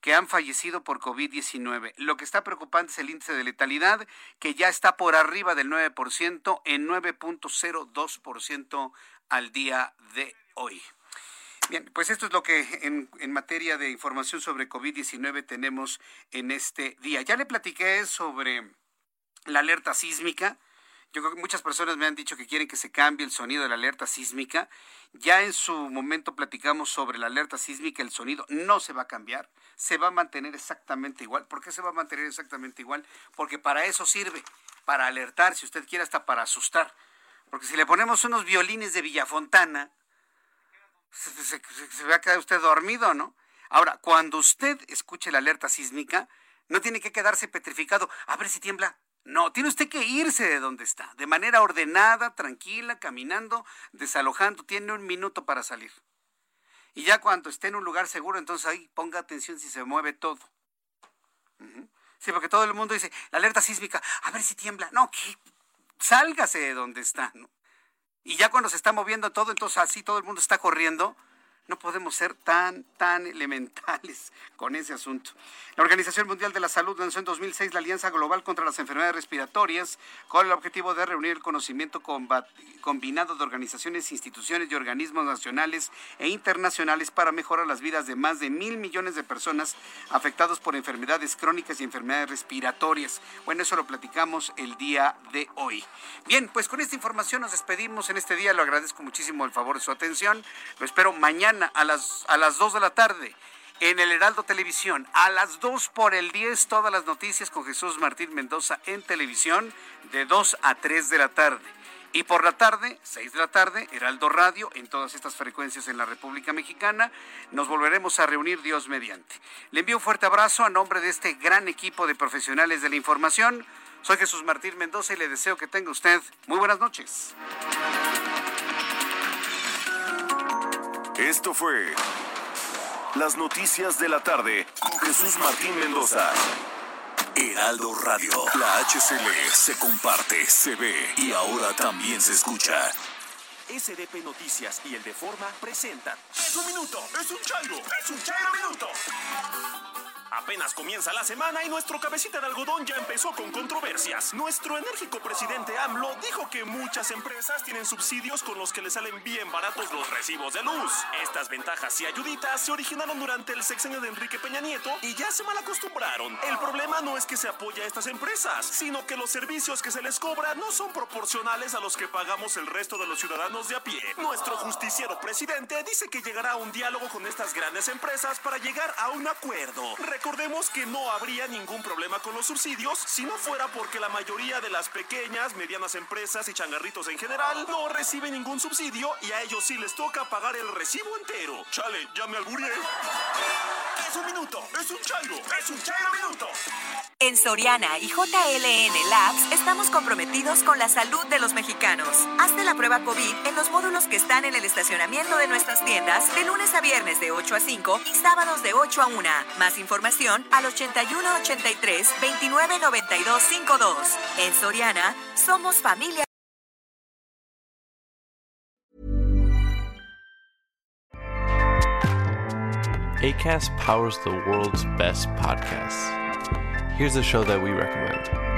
que han fallecido por COVID-19. Lo que está preocupante es el índice de letalidad, que ya está por arriba del 9%, en 9.02% al día de hoy. Bien, pues esto es lo que en, en materia de información sobre COVID-19 tenemos en este día. Ya le platiqué sobre la alerta sísmica. Yo creo que muchas personas me han dicho que quieren que se cambie el sonido de la alerta sísmica. Ya en su momento platicamos sobre la alerta sísmica, el sonido no se va a cambiar, se va a mantener exactamente igual. ¿Por qué se va a mantener exactamente igual? Porque para eso sirve, para alertar, si usted quiere, hasta para asustar. Porque si le ponemos unos violines de Villafontana, se, va a quedar usted dormido, ¿no? Ahora, cuando usted escuche la alerta sísmica, no tiene que quedarse petrificado. A ver si tiembla. No, tiene usted que irse de donde está, de manera ordenada, tranquila, caminando, desalojando. Tiene un minuto para salir. Y ya cuando esté en un lugar seguro, entonces ahí ponga atención si se mueve todo. Sí, porque todo el mundo dice, la alerta sísmica, a ver si tiembla. No, ¿qué? Sálgase de donde está, ¿no? Y ya cuando se está moviendo todo, entonces así todo el mundo está corriendo, no podemos ser tan, tan elementales con ese asunto. La Organización Mundial de la Salud lanzó en 2006 la Alianza Global contra las Enfermedades Respiratorias con el objetivo de reunir el conocimiento combinado de organizaciones, instituciones y organismos nacionales e internacionales para mejorar las vidas de más de mil millones de personas afectados por enfermedades crónicas y enfermedades respiratorias. Bueno, eso lo platicamos el día de hoy. Bien, pues con esta información nos despedimos en este día. Lo agradezco muchísimo el favor de su atención. Lo espero mañana a las, a las 2 de la tarde en el Heraldo Televisión. A las 2 por el 10, todas las noticias con Jesús Martín Mendoza en televisión de 2 a 3 de la tarde. Y por la tarde, 6 de la tarde, Heraldo Radio en todas estas frecuencias en la República Mexicana. Nos volveremos a reunir Dios mediante. Le envío un fuerte abrazo a nombre de este gran equipo de profesionales de la información. Soy Jesús Martín Mendoza y le deseo que tenga usted muy buenas noches. Esto fue Las Noticias de la Tarde Jesús Martín Mendoza. Heraldo Radio. La HCL se comparte, se ve y ahora también se escucha. SDP Noticias y el de Forma presentan. Es un minuto, es un chairo, es un chairo minuto. Apenas comienza la semana y nuestro cabecita de algodón ya empezó con controversias. Nuestro enérgico presidente AMLO dijo que muchas empresas tienen subsidios con los que le salen bien baratos los recibos de luz. Estas ventajas y ayuditas se originaron durante el sexenio de Enrique Peña Nieto y ya se mal acostumbraron. El problema no es que se apoye a estas empresas, sino que los servicios que se les cobra no son proporcionales a los que pagamos el resto de los ciudadanos de a pie. Nuestro justiciero presidente dice que llegará a un diálogo con estas grandes empresas para llegar a un acuerdo Recordemos que no habría ningún problema con los subsidios si no fuera porque la mayoría de las pequeñas, medianas empresas y changarritos en general no reciben ningún subsidio y a ellos sí les toca pagar el recibo entero. Chale, ya me alburé. Es un minuto, es un chairo, es un chairo minuto. En Soriana y JLN Labs estamos comprometidos con la salud de los mexicanos. Hazte la prueba COVID en los módulos que están en el estacionamiento de nuestras tiendas de lunes a viernes de 8 a 5 y sábados de 8 a 1. Más información al 81 83 29 92 52. En Soriana somos familia. ACAST powers the world's best podcasts. Here's a show that we recommend.